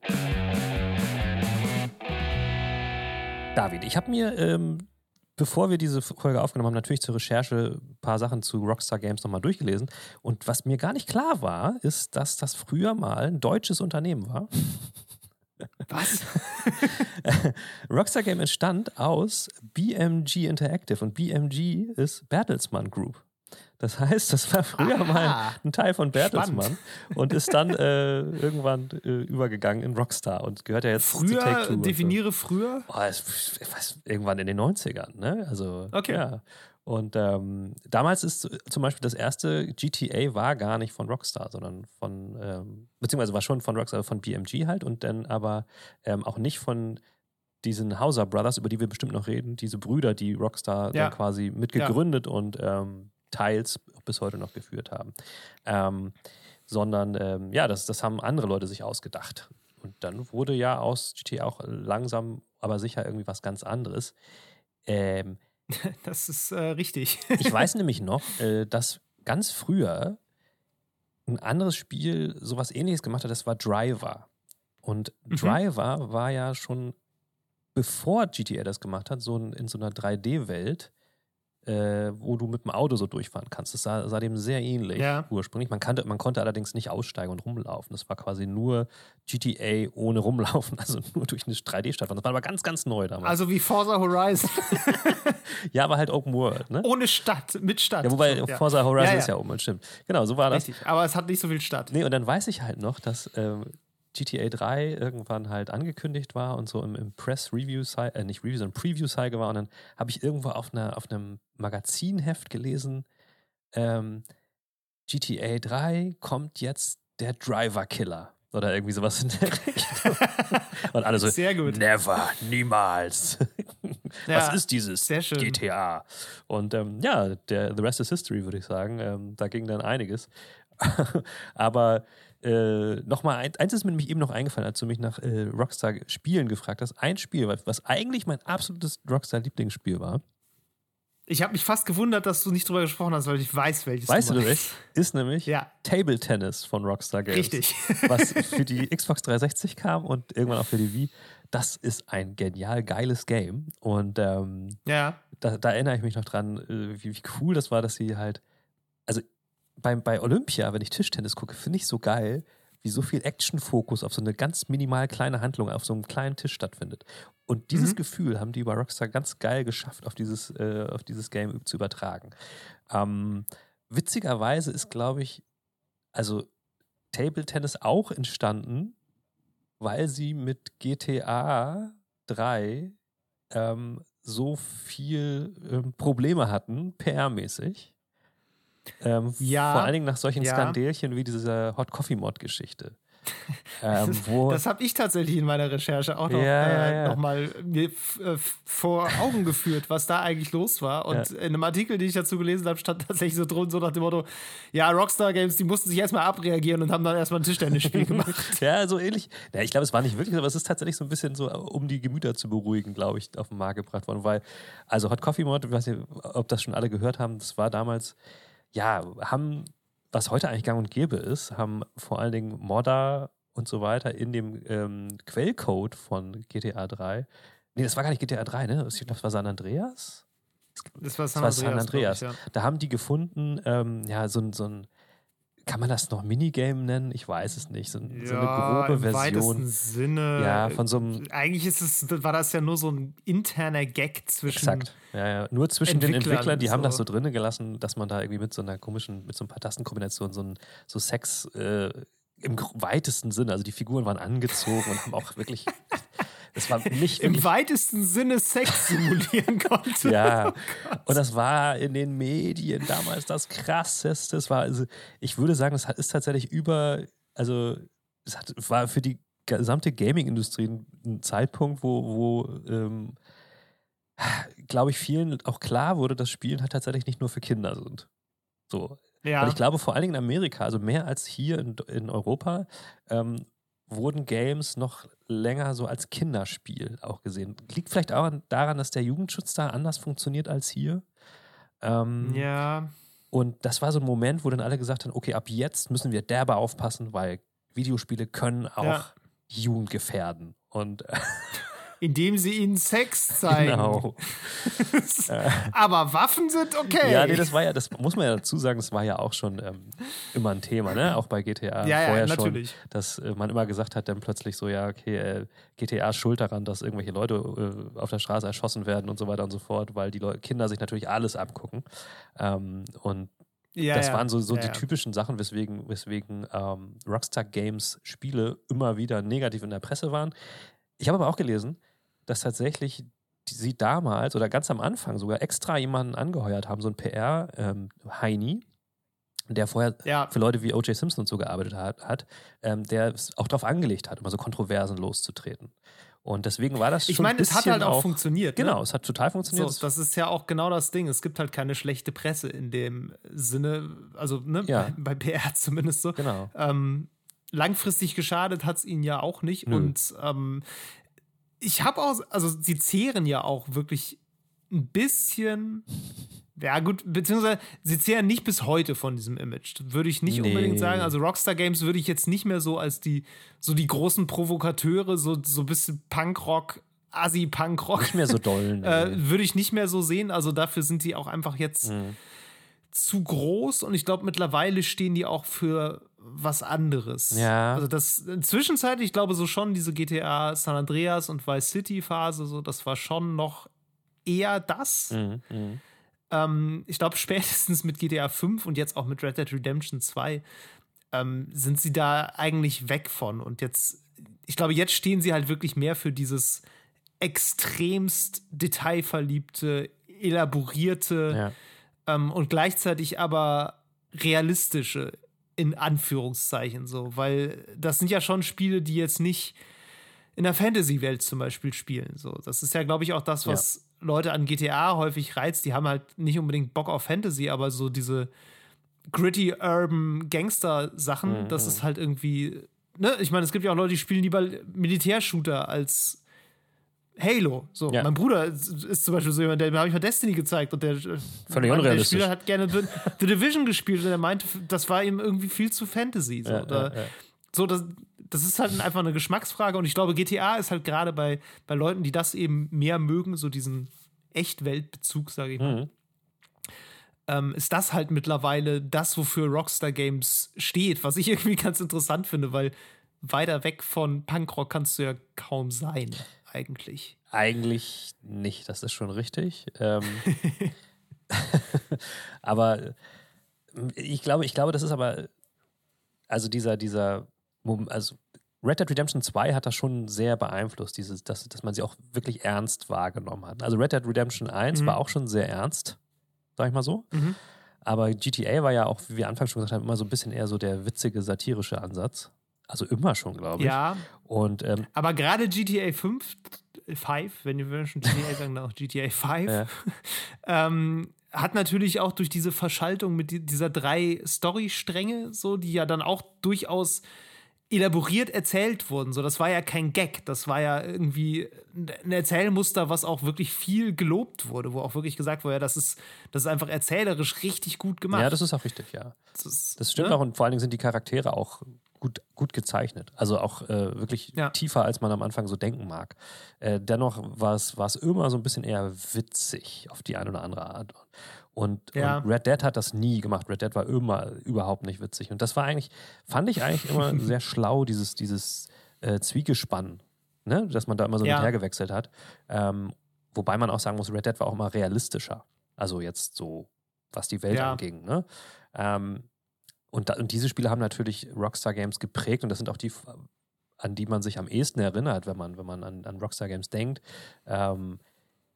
David, ich habe mir, ähm, bevor wir diese Folge aufgenommen haben, natürlich zur Recherche ein paar Sachen zu Rockstar Games nochmal durchgelesen. Und was mir gar nicht klar war, ist, dass das früher mal ein deutsches Unternehmen war. Was? Rockstar Game entstand aus BMG Interactive und BMG ist Bertelsmann Group. Das heißt, das war früher Aha. mal ein Teil von Bertelsmann und ist dann äh, irgendwann äh, übergegangen in Rockstar und gehört ja jetzt zu Take-Two Früher, so. definiere früher. Oh, es, was, irgendwann in den 90ern, ne? Also, Okay. ja. Und ähm, damals ist zum Beispiel das erste GTA war gar nicht von Rockstar, sondern von, ähm, beziehungsweise war schon von Rockstar, von BMG halt und dann aber ähm, auch nicht von diesen Hauser Brothers, über die wir bestimmt noch reden, diese Brüder, die Rockstar Ja. dann quasi mitgegründet und ähm, teils bis heute noch geführt haben. Ähm, sondern ähm, ja, das, das haben andere Leute sich ausgedacht. Und dann wurde ja aus GTA auch langsam, aber sicher irgendwie was ganz anderes. Ähm, Das ist äh, richtig. ich weiß nämlich noch, äh, dass ganz früher ein anderes Spiel sowas ähnliches gemacht hat, das war Driver. Und Mhm. Driver war ja schon, bevor GTA das gemacht hat, so ein, in so einer 3D-Welt, äh, wo du mit dem Auto so durchfahren kannst. Das sah, sah dem sehr ähnlich Ja. ursprünglich. Man, kannte, man konnte allerdings nicht aussteigen und rumlaufen. Das war quasi nur GTA ohne rumlaufen, also nur durch eine 3D-Stadt. Das war aber ganz, ganz neu damals. Also wie Forza Horizon. ja, aber halt Open World, ne? Ohne Stadt, mit Stadt. Ja, wobei ja. Forza Horizon Ja, ja. ist ja um, stimmt. Genau, so war das. Richtig, aber es hat nicht so viel Stadt. Nee, und dann weiß ich halt noch, dass ähm, GTA 3 irgendwann halt angekündigt war und so im, im Press-Review, äh, nicht Review, sondern Preview-Cycle war. Und dann habe ich irgendwo auf, einer, auf einem Magazinheft gelesen, ähm, GTA 3 kommt jetzt der Driver-Killer. Oder irgendwie sowas in der Richtung. Und alle so, Sehr gut. never, niemals. Ja, Was ist dieses sehr schön. GTA? Und ähm, ja, der, the rest is history, würde ich sagen. Ähm, da ging dann einiges. Aber äh, nochmal, ein, eins ist mir nämlich eben noch eingefallen, als du mich nach äh, Rockstar-Spielen gefragt hast. Ein Spiel, was, eigentlich mein absolutes Rockstar-Lieblingsspiel war. Ich habe mich fast gewundert, dass du nicht drüber gesprochen hast, weil ich weiß, welches Weißt du meinst. welches? Ist nämlich Ja. Table Tennis von Rockstar Games. Richtig. Was für die Xbox 360 kam und irgendwann auch für die Wii. Das ist ein genial geiles Game. Und ähm, Ja. da, da erinnere ich mich noch dran, äh, wie, wie cool das war, dass sie halt. Also bei, bei Olympia, wenn ich Tischtennis gucke, finde ich so geil, wie so viel Action-Fokus auf so eine ganz minimal kleine Handlung auf so einem kleinen Tisch stattfindet. Und dieses Mhm. Gefühl haben die bei Rockstar ganz geil geschafft, auf dieses, äh, auf dieses Game zu übertragen. Ähm, witzigerweise ist, glaube ich, also Table Tennis auch entstanden, weil sie mit GTA 3 ähm, so viel ähm, Probleme hatten, PR-mäßig. Ähm, Ja, vor allen Dingen nach solchen ja. Skandelchen wie dieser Hot Coffee Mod-Geschichte. ähm, wo, Das habe ich tatsächlich in meiner Recherche auch noch, Ja, äh, ja. noch mal mir äh, vor Augen geführt, was da eigentlich los war. Und Ja. in einem Artikel, den ich dazu gelesen habe, stand tatsächlich so drin, so nach dem Motto, ja, Rockstar Games, die mussten sich erstmal abreagieren und haben dann erstmal ein Tischtennisspiel gemacht. ja, so ähnlich. Ja, ich glaube, es war nicht wirklich, aber es ist tatsächlich so ein bisschen so, um die Gemüter zu beruhigen, glaube ich, auf den Markt gebracht worden. Weil, also Hot Coffee Mod, ich weiß nicht, ob das schon alle gehört haben, das war damals, ja, haben, was heute eigentlich gang und gäbe ist, haben vor allen Dingen Modder und so weiter in dem ähm, Quellcode von GTA 3. Nee, das war gar nicht GTA 3, ne? Ich glaube, das war San Andreas. Das war San war Andreas. San Andreas. Ich, Da haben die gefunden, ähm, ja, so ein, so ein, kann man das noch Minigame nennen? Ich weiß es nicht. So, ja. so eine grobe im weitesten Version. Sinne. Ja, von so einem Eigentlich ist es, war das ja nur so ein interner Gag zwischen. Exakt. Ja, ja. Nur zwischen den Entwicklern Entwicklern, die haben das so. so drinne gelassen, dass man da irgendwie mit so einer komischen, mit so ein paar Tastenkombinationen so, ein, so Sex äh, im weitesten Sinne. Also die Figuren waren angezogen und haben auch wirklich. Das war nicht Im weitesten Sinne Sex simulieren konnte. Ja, Oh und das war in den Medien damals das krasseste. Es war, also, ich würde sagen, es ist tatsächlich über, also es hat, war für die gesamte Gaming-Industrie ein, ein Zeitpunkt, wo, wo ähm, glaube ich, vielen auch klar wurde, dass Spielen halt tatsächlich nicht nur für Kinder sind. So. Ja. Weil ich glaube, vor allen Dingen in Amerika, also mehr als hier in, in Europa, ähm, wurden Games noch länger so als Kinderspiel auch gesehen. Liegt vielleicht auch an- daran, dass der Jugendschutz da anders funktioniert als hier. Ähm, ja. Und das war so ein Moment, wo dann alle gesagt haben, okay, ab jetzt müssen wir derbe aufpassen, weil Videospiele können auch Ja. Jugend gefährden. Und Indem sie ihnen Sex zeigen. genau. Aber Waffen sind okay. Ja, nee, das war ja, das muss man ja dazu sagen, das war ja auch schon ähm, immer ein Thema, ne? Auch bei GTA Ja, ja, vorher natürlich. schon, dass äh, man immer gesagt hat, dann plötzlich so, ja, okay, äh, GTA ist schuld daran, dass irgendwelche Leute äh, auf der Straße erschossen werden und so weiter und so fort, weil die Leu Kinder sich natürlich alles abgucken. Ähm, und ja, das ja. waren so, so ja, die ja. typischen Sachen, weswegen, weswegen ähm, Rockstar Games Spiele immer wieder negativ in der Presse waren. Ich habe aber auch gelesen, dass tatsächlich sie damals oder ganz am Anfang sogar extra jemanden angeheuert haben, so ein PR, ähm, Heini, der vorher Ja, für Leute wie O.J. Simpson und so gearbeitet hat, hat ähm, der es auch darauf angelegt hat, immer so Kontroversen loszutreten. Und deswegen war das schon ich meine, ein es hat halt auch, funktioniert. Ne? Genau, es hat total funktioniert. So, das ist ja auch genau das Ding. Es gibt halt keine schlechte Presse in dem Sinne, also ne, Ja. bei, bei PR zumindest so. genau. Ähm, langfristig geschadet hat es ihnen ja auch nicht. Nö. Und ähm, ich habe auch, also sie zehren ja auch wirklich ein bisschen. Ja, gut, beziehungsweise sie zehren nicht bis heute von diesem Image. Würde ich nicht Nee. unbedingt sagen. Also Rockstar Games würde ich jetzt nicht mehr so als die, so die großen Provokateure, so, so ein bisschen Punkrock, Assi-Punkrock Nicht mehr so doll. nee. äh, würde ich nicht mehr so sehen. Also dafür sind die auch einfach jetzt Mhm. zu groß und ich glaube, mittlerweile stehen die auch für was anderes. Ja. Also das zwischenzeitlich, ich glaube so schon diese GTA San Andreas und Vice City Phase, so das war schon noch eher das. Mhm, mhm. Ähm, ich glaube, spätestens mit GTA 5 und jetzt auch mit Red Dead Redemption 2 ähm, sind sie da eigentlich weg von. Und jetzt, ich glaube, jetzt stehen sie halt wirklich mehr für dieses extremst detailverliebte, elaborierte Ja. ähm, und gleichzeitig aber realistische in Anführungszeichen so, weil das sind ja schon Spiele, die jetzt nicht in der Fantasy-Welt zum Beispiel spielen. So, das ist ja, glaube ich, auch das, was ja. Leute an GTA häufig reizt. Die haben halt nicht unbedingt Bock auf Fantasy, aber so diese gritty urban Gangster-Sachen, mhm. das ist halt irgendwie. Ne? Ich meine, es gibt ja auch Leute, die spielen lieber Militärshooter als Halo. So, ja. mein Bruder ist, ist, zum Beispiel so jemand, der habe ich mal Destiny gezeigt und der, Völlig unrealistisch. der Spieler hat gerne The Division gespielt und er meinte, das war ihm irgendwie viel zu Fantasy. So, ja, oder, ja, so das, das ist halt einfach eine Geschmacksfrage und ich glaube, GTA ist halt gerade bei, bei Leuten, die das eben mehr mögen, so diesen Echtweltbezug, sage ich mal. Mhm. Ähm, ist das halt mittlerweile das, wofür Rockstar Games steht, was ich irgendwie ganz interessant finde, weil weiter weg von Punkrock kannst du ja kaum sein eigentlich? Eigentlich nicht, das ist schon richtig. Ähm, aber ich glaube, ich glaube, das ist aber, also dieser, dieser, also Red Dead Redemption 2 hat das schon sehr beeinflusst, dieses, dass, dass man sie auch wirklich ernst wahrgenommen hat. Also Red Dead Redemption 1 mhm. war auch schon sehr ernst, sag ich mal so. Mhm. Aber GTA war ja auch, wie wir anfangs schon gesagt haben, immer so ein bisschen eher so der witzige, satirische Ansatz. Also immer schon, glaube ich. Ja. Und, ähm, aber gerade GTA 5, 5, wenn wir schon GTA sagen, dann auch GTA 5, ja. ähm, hat natürlich auch durch diese Verschaltung mit dieser drei Story-Stränge, so, die ja dann auch durchaus elaboriert erzählt wurden. So, das war ja kein Gag, das war ja irgendwie ein Erzählmuster, was auch wirklich viel gelobt wurde, wo auch wirklich gesagt wurde, ja, das ist, das ist einfach erzählerisch richtig gut gemacht. Ja, das ist auch richtig, ja. Das, ist, das stimmt ne? auch und vor allen Dingen sind die Charaktere auch gut, gut gezeichnet. Also auch äh, wirklich ja. tiefer, als man am Anfang so denken mag. Äh, dennoch war es immer so ein bisschen eher witzig auf die eine oder andere Art. Und, ja. und, Red Dead hat das nie gemacht. Red Dead war immer überhaupt nicht witzig. Und das war eigentlich, fand ich eigentlich immer sehr schlau, dieses, dieses äh, Zwiegespann, ne? dass man da immer so ja. hinterher hat. Ähm, wobei man auch sagen muss, Red Dead war auch immer realistischer. Also jetzt so, was die Welt ja. anging. Ne? Ähm, und, da, und diese Spiele haben natürlich Rockstar Games geprägt und das sind auch die, an die man sich am ehesten erinnert, wenn man, wenn man an, an Rockstar Games denkt. Ähm,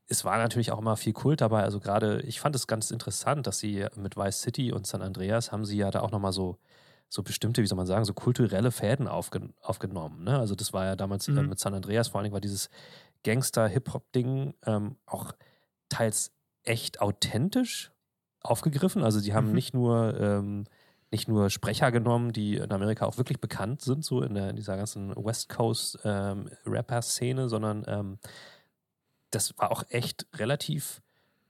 es war natürlich auch immer viel Kult dabei. Also gerade, ich fand es ganz interessant, dass sie mit Vice City und San Andreas haben sie ja da auch nochmal so, so bestimmte, wie soll man sagen, so kulturelle Fäden aufgen aufgenommen. Ne? Also das war ja damals äh, mhm. äh, mit San Andreas vor allen Dingen war dieses Gangster-Hip-Hop-Ding ähm, auch teils echt authentisch aufgegriffen. Also die haben mhm. nicht nur ähm, nicht nur Sprecher genommen, die in Amerika auch wirklich bekannt sind, so in, der, in dieser ganzen West Coast ähm, Rapper-Szene, sondern ähm, das war auch echt relativ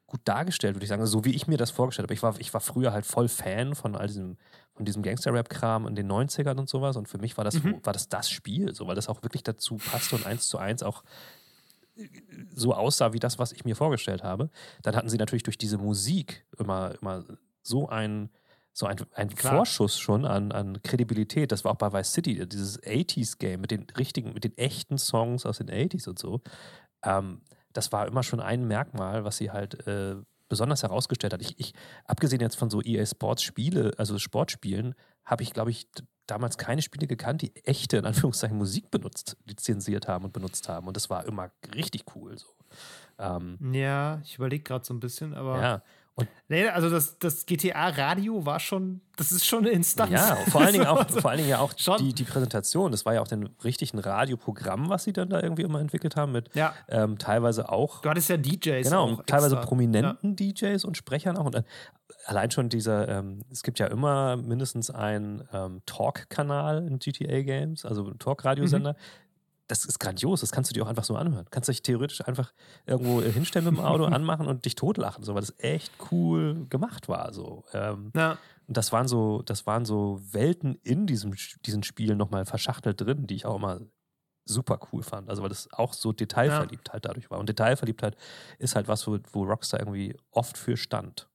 gut dargestellt, würde ich sagen. Also, so wie ich mir das vorgestellt habe. Ich war, ich war früher halt voll Fan von all diesem, von diesem Gangster-Rap-Kram in den 90ern und sowas. Und für mich war das, mhm. war das das Spiel, so, weil das auch wirklich dazu passte und eins zu eins auch so aussah wie das, was ich mir vorgestellt habe. Dann hatten sie natürlich durch diese Musik immer, immer so ein, so ein, ein Vorschuss schon an, an Kredibilität. Das war auch bei Vice City, dieses 80s-Game mit den richtigen, mit den echten Songs aus den 80s und so. Ähm, das war immer schon ein Merkmal, was sie halt äh, besonders herausgestellt hat. Ich, ich, abgesehen jetzt von so EA Sports Spiele, also Sportspielen, habe ich, glaube ich, damals keine Spiele gekannt, die echte, in Anführungszeichen, Musik benutzt, lizenziert haben und benutzt haben. Und das war immer richtig cool so. Ähm, ja, ich überlege gerade so ein bisschen, aber. Ja, und nee, also das, das GTA-Radio war schon, das ist schon eine Instanz. Ja, vor allen Dingen auch, vor allen Dingen ja auch die, die Präsentation. Das war ja auch ein richtigen Radioprogramm, was sie dann da irgendwie immer entwickelt haben, mit ja. ähm, teilweise auch. Du hattest ja DJs. Genau, teilweise extra. prominenten ja. DJs und Sprechern auch. Und allein schon dieser, ähm, es gibt ja immer mindestens einen ähm, Talk-Kanal in GTA-Games, also einen Talk-Radiosender. Mhm das ist grandios, das kannst du dir auch einfach so anhören. Kannst du dich theoretisch einfach irgendwo hinstellen mit dem Auto, anmachen und dich totlachen, so, weil das echt cool gemacht war. So. Ähm, ja. Und das waren so, das waren so Welten in diesem, diesen Spielen nochmal verschachtelt drin, die ich auch immer super cool fand. Also weil das auch so Detailverliebt ja. halt dadurch war. Und Detailverliebtheit ist halt was, wo, wo Rockstar irgendwie oft für stand.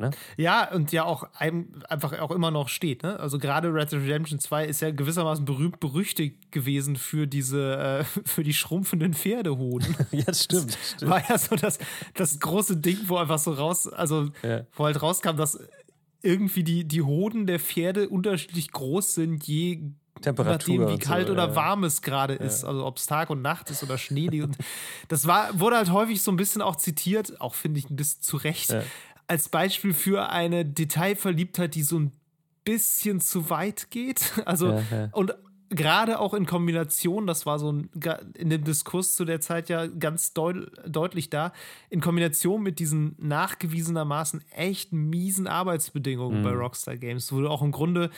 Ne? Ja, und ja auch einfach auch immer noch steht. Ne? Also gerade Red Dead Redemption 2 ist ja gewissermaßen berühmt berüchtigt gewesen für diese, äh, für die schrumpfenden Pferdehoden. ja, das stimmt, das stimmt. War ja so das, das große Ding, wo einfach so raus, also ja. wo halt rauskam, dass irgendwie die, die Hoden der Pferde unterschiedlich groß sind, je Temperatur nachdem, wie kalt so, oder ja. warm es gerade ja. ist. Also ob es Tag und Nacht ist oder Schnee. und das war, wurde halt häufig so ein bisschen auch zitiert, auch finde ich ein bisschen zu Recht, ja als Beispiel für eine Detailverliebtheit, die so ein bisschen zu weit geht. Also, Ja, ja. und gerade auch in Kombination, das war so ein, in dem Diskurs zu der Zeit ja ganz deut, deutlich da, in Kombination mit diesen nachgewiesenermaßen echt miesen Arbeitsbedingungen Mhm. bei Rockstar Games, wo du auch im Grunde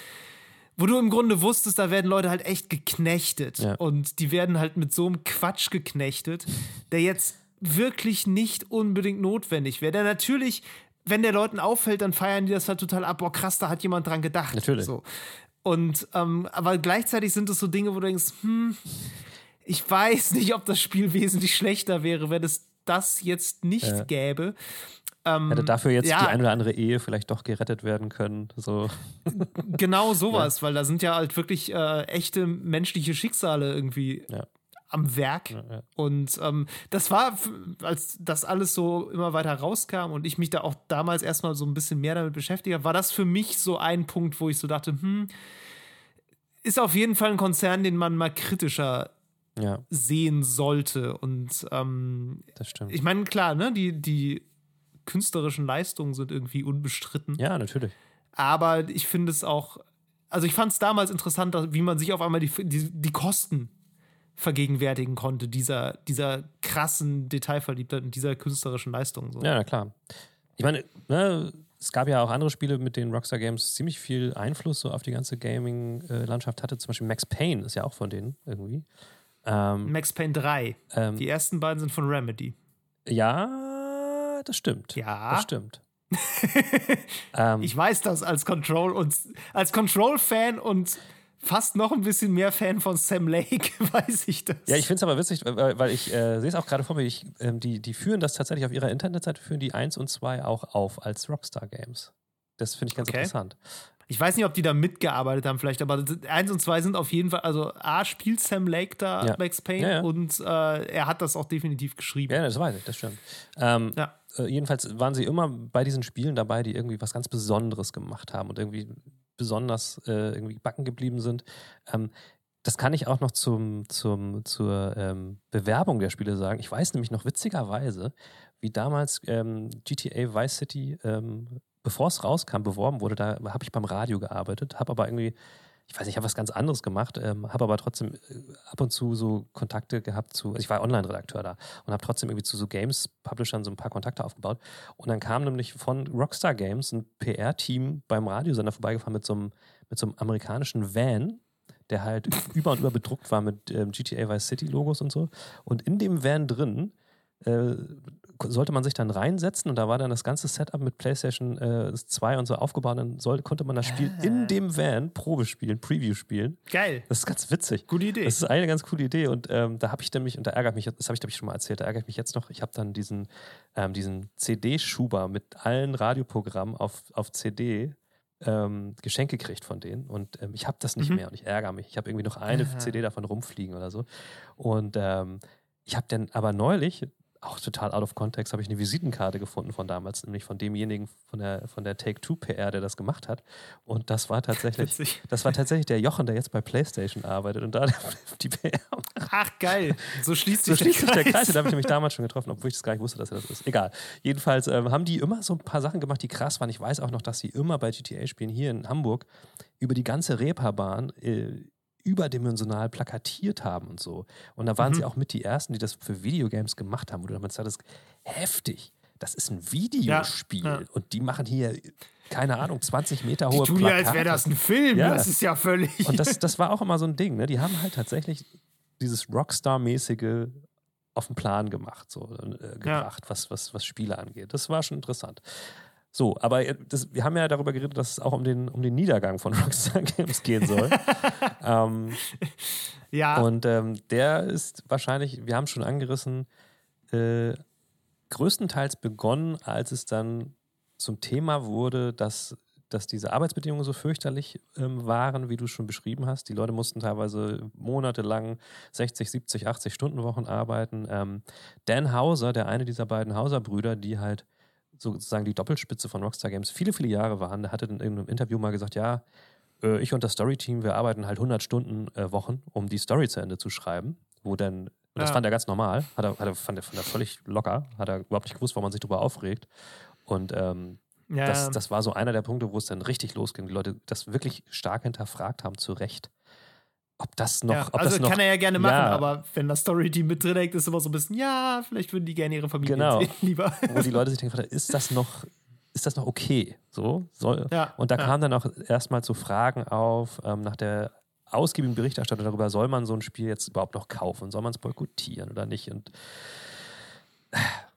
wo du im Grunde wusstest, da werden Leute halt echt geknechtet. Ja. Und die werden halt mit so einem Quatsch geknechtet, der jetzt wirklich nicht unbedingt notwendig wäre. Der natürlich, wenn der Leuten auffällt, dann feiern die das halt total ab. Boah, krass, da hat jemand dran gedacht. Natürlich. So. Und ähm, aber gleichzeitig sind es so Dinge, wo du denkst, hm, ich weiß nicht, ob das Spiel wesentlich schlechter wäre, wenn es das jetzt nicht Ja. gäbe. Ähm, Hätte dafür jetzt ja. die ein oder andere Ehe vielleicht doch gerettet werden können. So. Genau sowas, weil da sind ja halt wirklich äh, echte menschliche Schicksale irgendwie Ja. Am Werk. Ja, ja. Und ähm, das war, als das alles so immer weiter rauskam und ich mich da auch damals erstmal so ein bisschen mehr damit beschäftigt habe, war das für mich so ein Punkt, wo ich so dachte, hm, ist auf jeden Fall ein Konzern, den man mal kritischer ja, sehen sollte. Und ähm, das stimmt. ich meine, klar, ne, die, die künstlerischen Leistungen sind irgendwie unbestritten. ja, natürlich. Aber ich finde es auch, also ich fand es damals interessant, wie man sich auf einmal die, die, die Kosten vergegenwärtigen konnte, dieser, dieser krassen Detailverliebtheit und dieser künstlerischen Leistung. So. Ja, na klar. Ich meine, ne, es gab ja auch andere Spiele, mit denen Rockstar Games ziemlich viel Einfluss so auf die ganze Gaming-Landschaft hatte. Zum Beispiel Max Payne ist ja auch von denen irgendwie. Ähm, Max Payne 3. ähm, Die ersten beiden sind von Remedy. ja, das stimmt. Ja. Das stimmt. ähm, Ich weiß das als Control und als Control-Fan und fast noch ein bisschen mehr Fan von Sam Lake, weiß ich das. Ja, ich finde es aber witzig, weil, weil ich äh, sehe es auch gerade vor mir, ich, ähm, die, die führen das tatsächlich auf ihrer Internetseite, führen die 1 und 2 auch auf als Rockstar Games. Das finde ich ganz Okay. interessant. Ich weiß nicht, ob die da mitgearbeitet haben, vielleicht, aber eins und zwei sind auf jeden Fall, also A spielt Sam Lake da Ja. Max Payne Ja, ja. und äh, er hat das auch definitiv geschrieben. Ja, das weiß ich, das stimmt. Ähm, Ja. äh, jedenfalls waren sie immer bei diesen Spielen dabei, die irgendwie was ganz Besonderes gemacht haben und irgendwie besonders äh, irgendwie backen geblieben sind. Ähm, das kann ich auch noch zum, zum, zur ähm, Bewerbung der Spiele sagen. Ich weiß nämlich noch witzigerweise, wie damals ähm, GTA Vice City, ähm, bevor es rauskam, beworben wurde. Da habe ich beim Radio gearbeitet, habe aber irgendwie, ich weiß nicht, ich habe was ganz anderes gemacht, ähm, habe aber trotzdem äh, ab und zu so Kontakte gehabt zu, also ich war Online-Redakteur da und habe trotzdem irgendwie zu so Games-Publishern so ein paar Kontakte aufgebaut. Und dann kam nämlich von Rockstar Games ein PR-Team beim Radiosender vorbeigefahren mit so einem, mit so einem amerikanischen Van, der halt über und über bedruckt war mit ähm, GTA Vice City Logos und so. Und in dem Van drin äh, sollte man sich dann reinsetzen und da war dann das ganze Setup mit PlayStation äh, 2 und so aufgebaut. Dann soll, konnte man das Spiel in dem Van Probe spielen, Preview spielen. Geil. Das ist ganz witzig. Gute Idee. Das ist eine ganz coole Idee und ähm, da habe ich nämlich, und da ärgert mich, das habe ich glaube ich schon mal erzählt, da ärgert mich jetzt noch, ich habe dann diesen, ähm, diesen CD-Schuber mit allen Radioprogrammen auf, auf CD ähm, Geschenke gekriegt von denen und ähm, ich habe das nicht Mhm. mehr und ich ärgere mich. Ich habe irgendwie noch eine Aha. CD davon rumfliegen oder so und ähm, ich habe dann aber neulich, auch total out of context, habe ich eine Visitenkarte gefunden von damals, nämlich von demjenigen von der, von der Take-Two-PR, der das gemacht hat und das war tatsächlich Witzig. das war tatsächlich der Jochen, der jetzt bei PlayStation arbeitet und da die PR Ach, geil. So schließt so sich schließt sich der Kreis. Kreis. Da habe ich mich damals schon getroffen, obwohl ich das gar nicht wusste, dass er das ist. Egal. Jedenfalls ähm, haben die immer so ein paar Sachen gemacht, die krass waren. Ich weiß auch noch, dass sie immer bei GTA-Spielen hier in Hamburg über die ganze Reeperbahn äh, überdimensional plakatiert haben und so. Und da waren Mhm. sie auch mit die Ersten, die das für Videogames gemacht haben, wo du damals sagtest, heftig, das ist ein Videospiel. Ja, ja. Und die machen hier, keine Ahnung, 20 Meter Die hohe tun ja, als Plakate. wäre das ein Film. Ja. Das ist ja völlig. Und das, das war auch immer so ein Ding. Ne? Die haben halt tatsächlich dieses Rockstar-mäßige auf den Plan gemacht, so äh, gebracht, was, was, was Spiele angeht. Das war schon interessant. So, aber äh, das, wir haben ja darüber geredet, dass es auch um den, um den Niedergang von Rockstar Games gehen soll. ähm, ja, und ähm, der ist wahrscheinlich, wir haben schon angerissen, äh, größtenteils begonnen, als es dann zum Thema wurde, dass, dass diese Arbeitsbedingungen so fürchterlich ähm, waren, wie du schon beschrieben hast. Die Leute mussten teilweise monatelang 60, 70, 80 Stunden Wochen arbeiten. Ähm, Dan Hauser, der eine dieser beiden Hauser-Brüder, die halt sozusagen die Doppelspitze von Rockstar Games viele, viele Jahre waren, der hatte in irgendeinem Interview mal gesagt, ja, äh, ich und das Story-Team, wir arbeiten halt 100 Stunden äh, Wochen, um die Story zu Ende zu schreiben, wo dann, und das Ja. fand er ganz normal, hat er, hat er, fand, er, fand er völlig locker, hat er überhaupt nicht gewusst, warum man sich darüber aufregt. Und ähm, Ja, das, das war so einer der Punkte, wo es dann richtig losging. Die Leute das wirklich stark hinterfragt haben, zu Recht. Ob das noch. ja, ob also das noch, kann er ja gerne machen, Ja. aber wenn das Story-Team mit drin hängt, ist immer so ein bisschen, ja, vielleicht würden die gerne ihre Familie Genau. sehen, lieber. wo die Leute sich denken, ist das noch, ist das noch okay? So, soll, Ja, und da ja. kam dann auch erstmal zu Fragen auf, ähm, nach der ausgiebigen Berichterstattung darüber, soll man so ein Spiel jetzt überhaupt noch kaufen? Soll man es boykottieren oder nicht? Und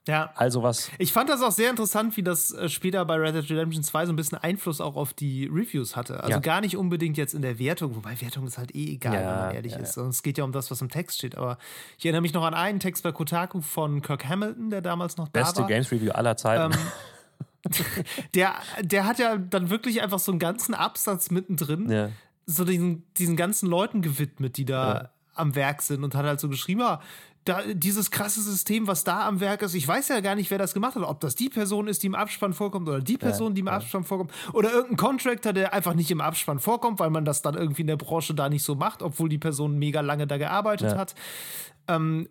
Ja. also was, Ich fand das auch sehr interessant, wie das äh, später bei Red Dead Redemption 2 so ein bisschen Einfluss auch auf die Reviews hatte. Also Ja. gar nicht unbedingt jetzt in der Wertung, wobei Wertung ist halt eh egal, Ja, wenn man ehrlich ja, ist. Sondern es geht ja um das, was im Text steht. Aber ich erinnere mich noch an einen Text bei Kotaku von Kirk Hamilton, der damals noch beste da war. Games Review aller Zeiten. Ähm, der, der hat ja dann wirklich einfach so einen ganzen Absatz mittendrin, so diesen, diesen ganzen Leuten gewidmet, die da am Werk sind und hat halt so geschrieben, ja, da, dieses krasse System, was da am Werk ist, ich weiß ja gar nicht, wer das gemacht hat, ob das die Person ist, die im Abspann vorkommt oder die Person, die im Abspann vorkommt oder irgendein Contractor, der einfach nicht im Abspann vorkommt, weil man das dann irgendwie in der Branche da nicht so macht, obwohl die Person mega lange da gearbeitet Ja. hat. Ähm,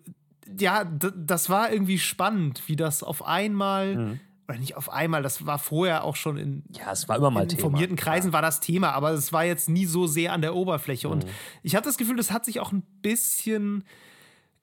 ja, das war irgendwie spannend, wie das auf einmal, Mhm. oder nicht auf einmal, das war vorher auch schon in ja, es war immer mal in Thema. informierten Kreisen war das Thema, aber es war jetzt nie so sehr an der Oberfläche. Und Mhm. ich hatte das Gefühl, das hat sich auch ein bisschen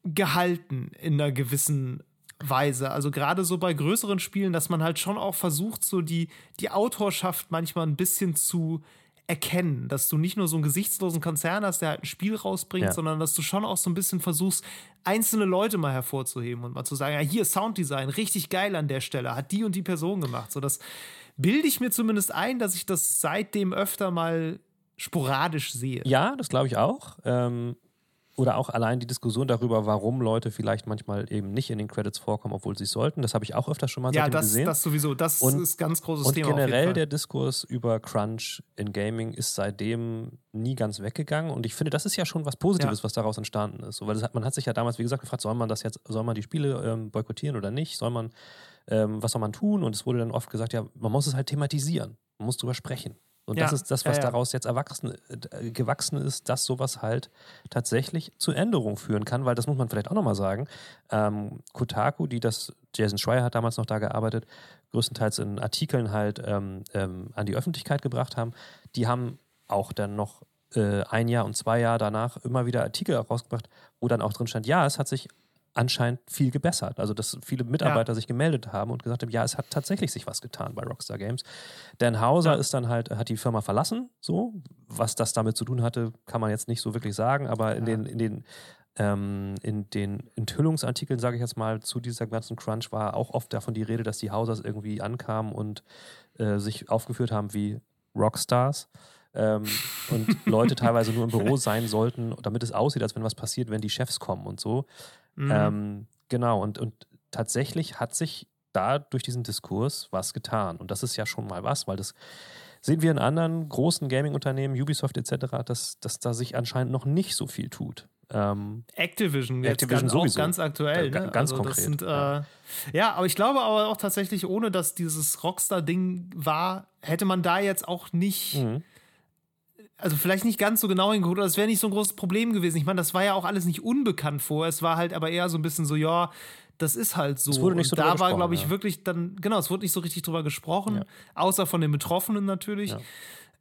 gehalten in einer gewissen Weise. Also gerade so bei größeren Spielen, dass man halt schon auch versucht, so die, die Autorschaft manchmal ein bisschen zu erkennen, dass du nicht nur so einen gesichtslosen Konzern hast, der halt ein Spiel rausbringt, Ja. sondern dass du schon auch so ein bisschen versuchst, einzelne Leute mal hervorzuheben und mal zu sagen, ja, hier Sounddesign, richtig geil an der Stelle, hat die und die Person gemacht. So, das bilde ich mir zumindest ein, dass ich das seitdem öfter mal sporadisch sehe. Ja, das glaube ich auch. Ähm, oder auch allein die Diskussion darüber, warum Leute vielleicht manchmal eben nicht in den Credits vorkommen, obwohl sie es sollten. Das habe ich auch öfter schon mal Ja, seitdem das, gesehen. das sowieso. Das Und- ist ein ganz großes Und Thema. jeden generell der Diskurs über Crunch in Gaming ist seitdem nie ganz weggegangen. Und ich finde, das ist ja schon was Positives, Ja. was daraus entstanden ist. So, weil hat, man hat sich ja damals, wie gesagt, gefragt, soll man das jetzt, soll man die Spiele ähm, boykottieren oder nicht? Soll man, ähm, was soll man tun? Und es wurde dann oft gesagt, ja, man muss es halt thematisieren. Man muss drüber sprechen. Und Ja. das ist das, was Ja, ja. daraus jetzt erwachsen, äh, gewachsen ist, dass sowas halt tatsächlich zu Änderungen führen kann, weil das muss man vielleicht auch nochmal sagen. Ähm, Kotaku, die das, Jason Schreier hat damals noch da gearbeitet, größtenteils in Artikeln halt ähm, ähm, an die Öffentlichkeit gebracht haben, die haben auch dann noch äh, ein Jahr und zwei Jahre danach immer wieder Artikel rausgebracht, wo dann auch drin stand, ja, es hat sich anscheinend viel gebessert. Also, dass viele Mitarbeiter sich gemeldet haben und gesagt haben, ja, es hat tatsächlich sich was getan bei Rockstar Games. Dan Hauser Ja. ist dann halt, hat die Firma verlassen, so. Was das damit zu tun hatte, kann man jetzt nicht so wirklich sagen, aber in Ja. den, in den ähm, in den Enthüllungsartikeln, sage ich jetzt mal, zu dieser ganzen Crunch war auch oft davon die Rede, dass die Hausers irgendwie ankamen und äh, sich aufgeführt haben wie Rockstars ähm, und Leute teilweise nur im Büro sein sollten, damit es aussieht, als wenn was passiert, wenn die Chefs kommen und so. Mhm. Ähm, genau, und, und tatsächlich hat sich da durch diesen Diskurs was getan. Und das ist ja schon mal was, weil das sehen wir in anderen großen Gaming-Unternehmen, Ubisoft etc., dass, dass da sich anscheinend noch nicht so viel tut. Ähm, Activision, jetzt Activision ganz, sowieso. auch ganz aktuell. Ja, Ne? ga- ganz also konkret, Sind, äh, ja. ja. aber ich glaube aber auch tatsächlich, ohne dass dieses Rockstar-Ding war, hätte man da jetzt auch nicht, mhm. Also vielleicht nicht ganz so genau hingeguckt, oder es wäre nicht so ein großes Problem gewesen. Ich meine, das war ja auch alles nicht unbekannt vor. Es war halt aber eher so ein bisschen so, ja, das ist halt so. Es wurde nicht Und so da drüber war, glaube ich, ja. wirklich dann, genau, es wurde nicht so richtig drüber gesprochen, Ja. außer von den Betroffenen natürlich. Ja.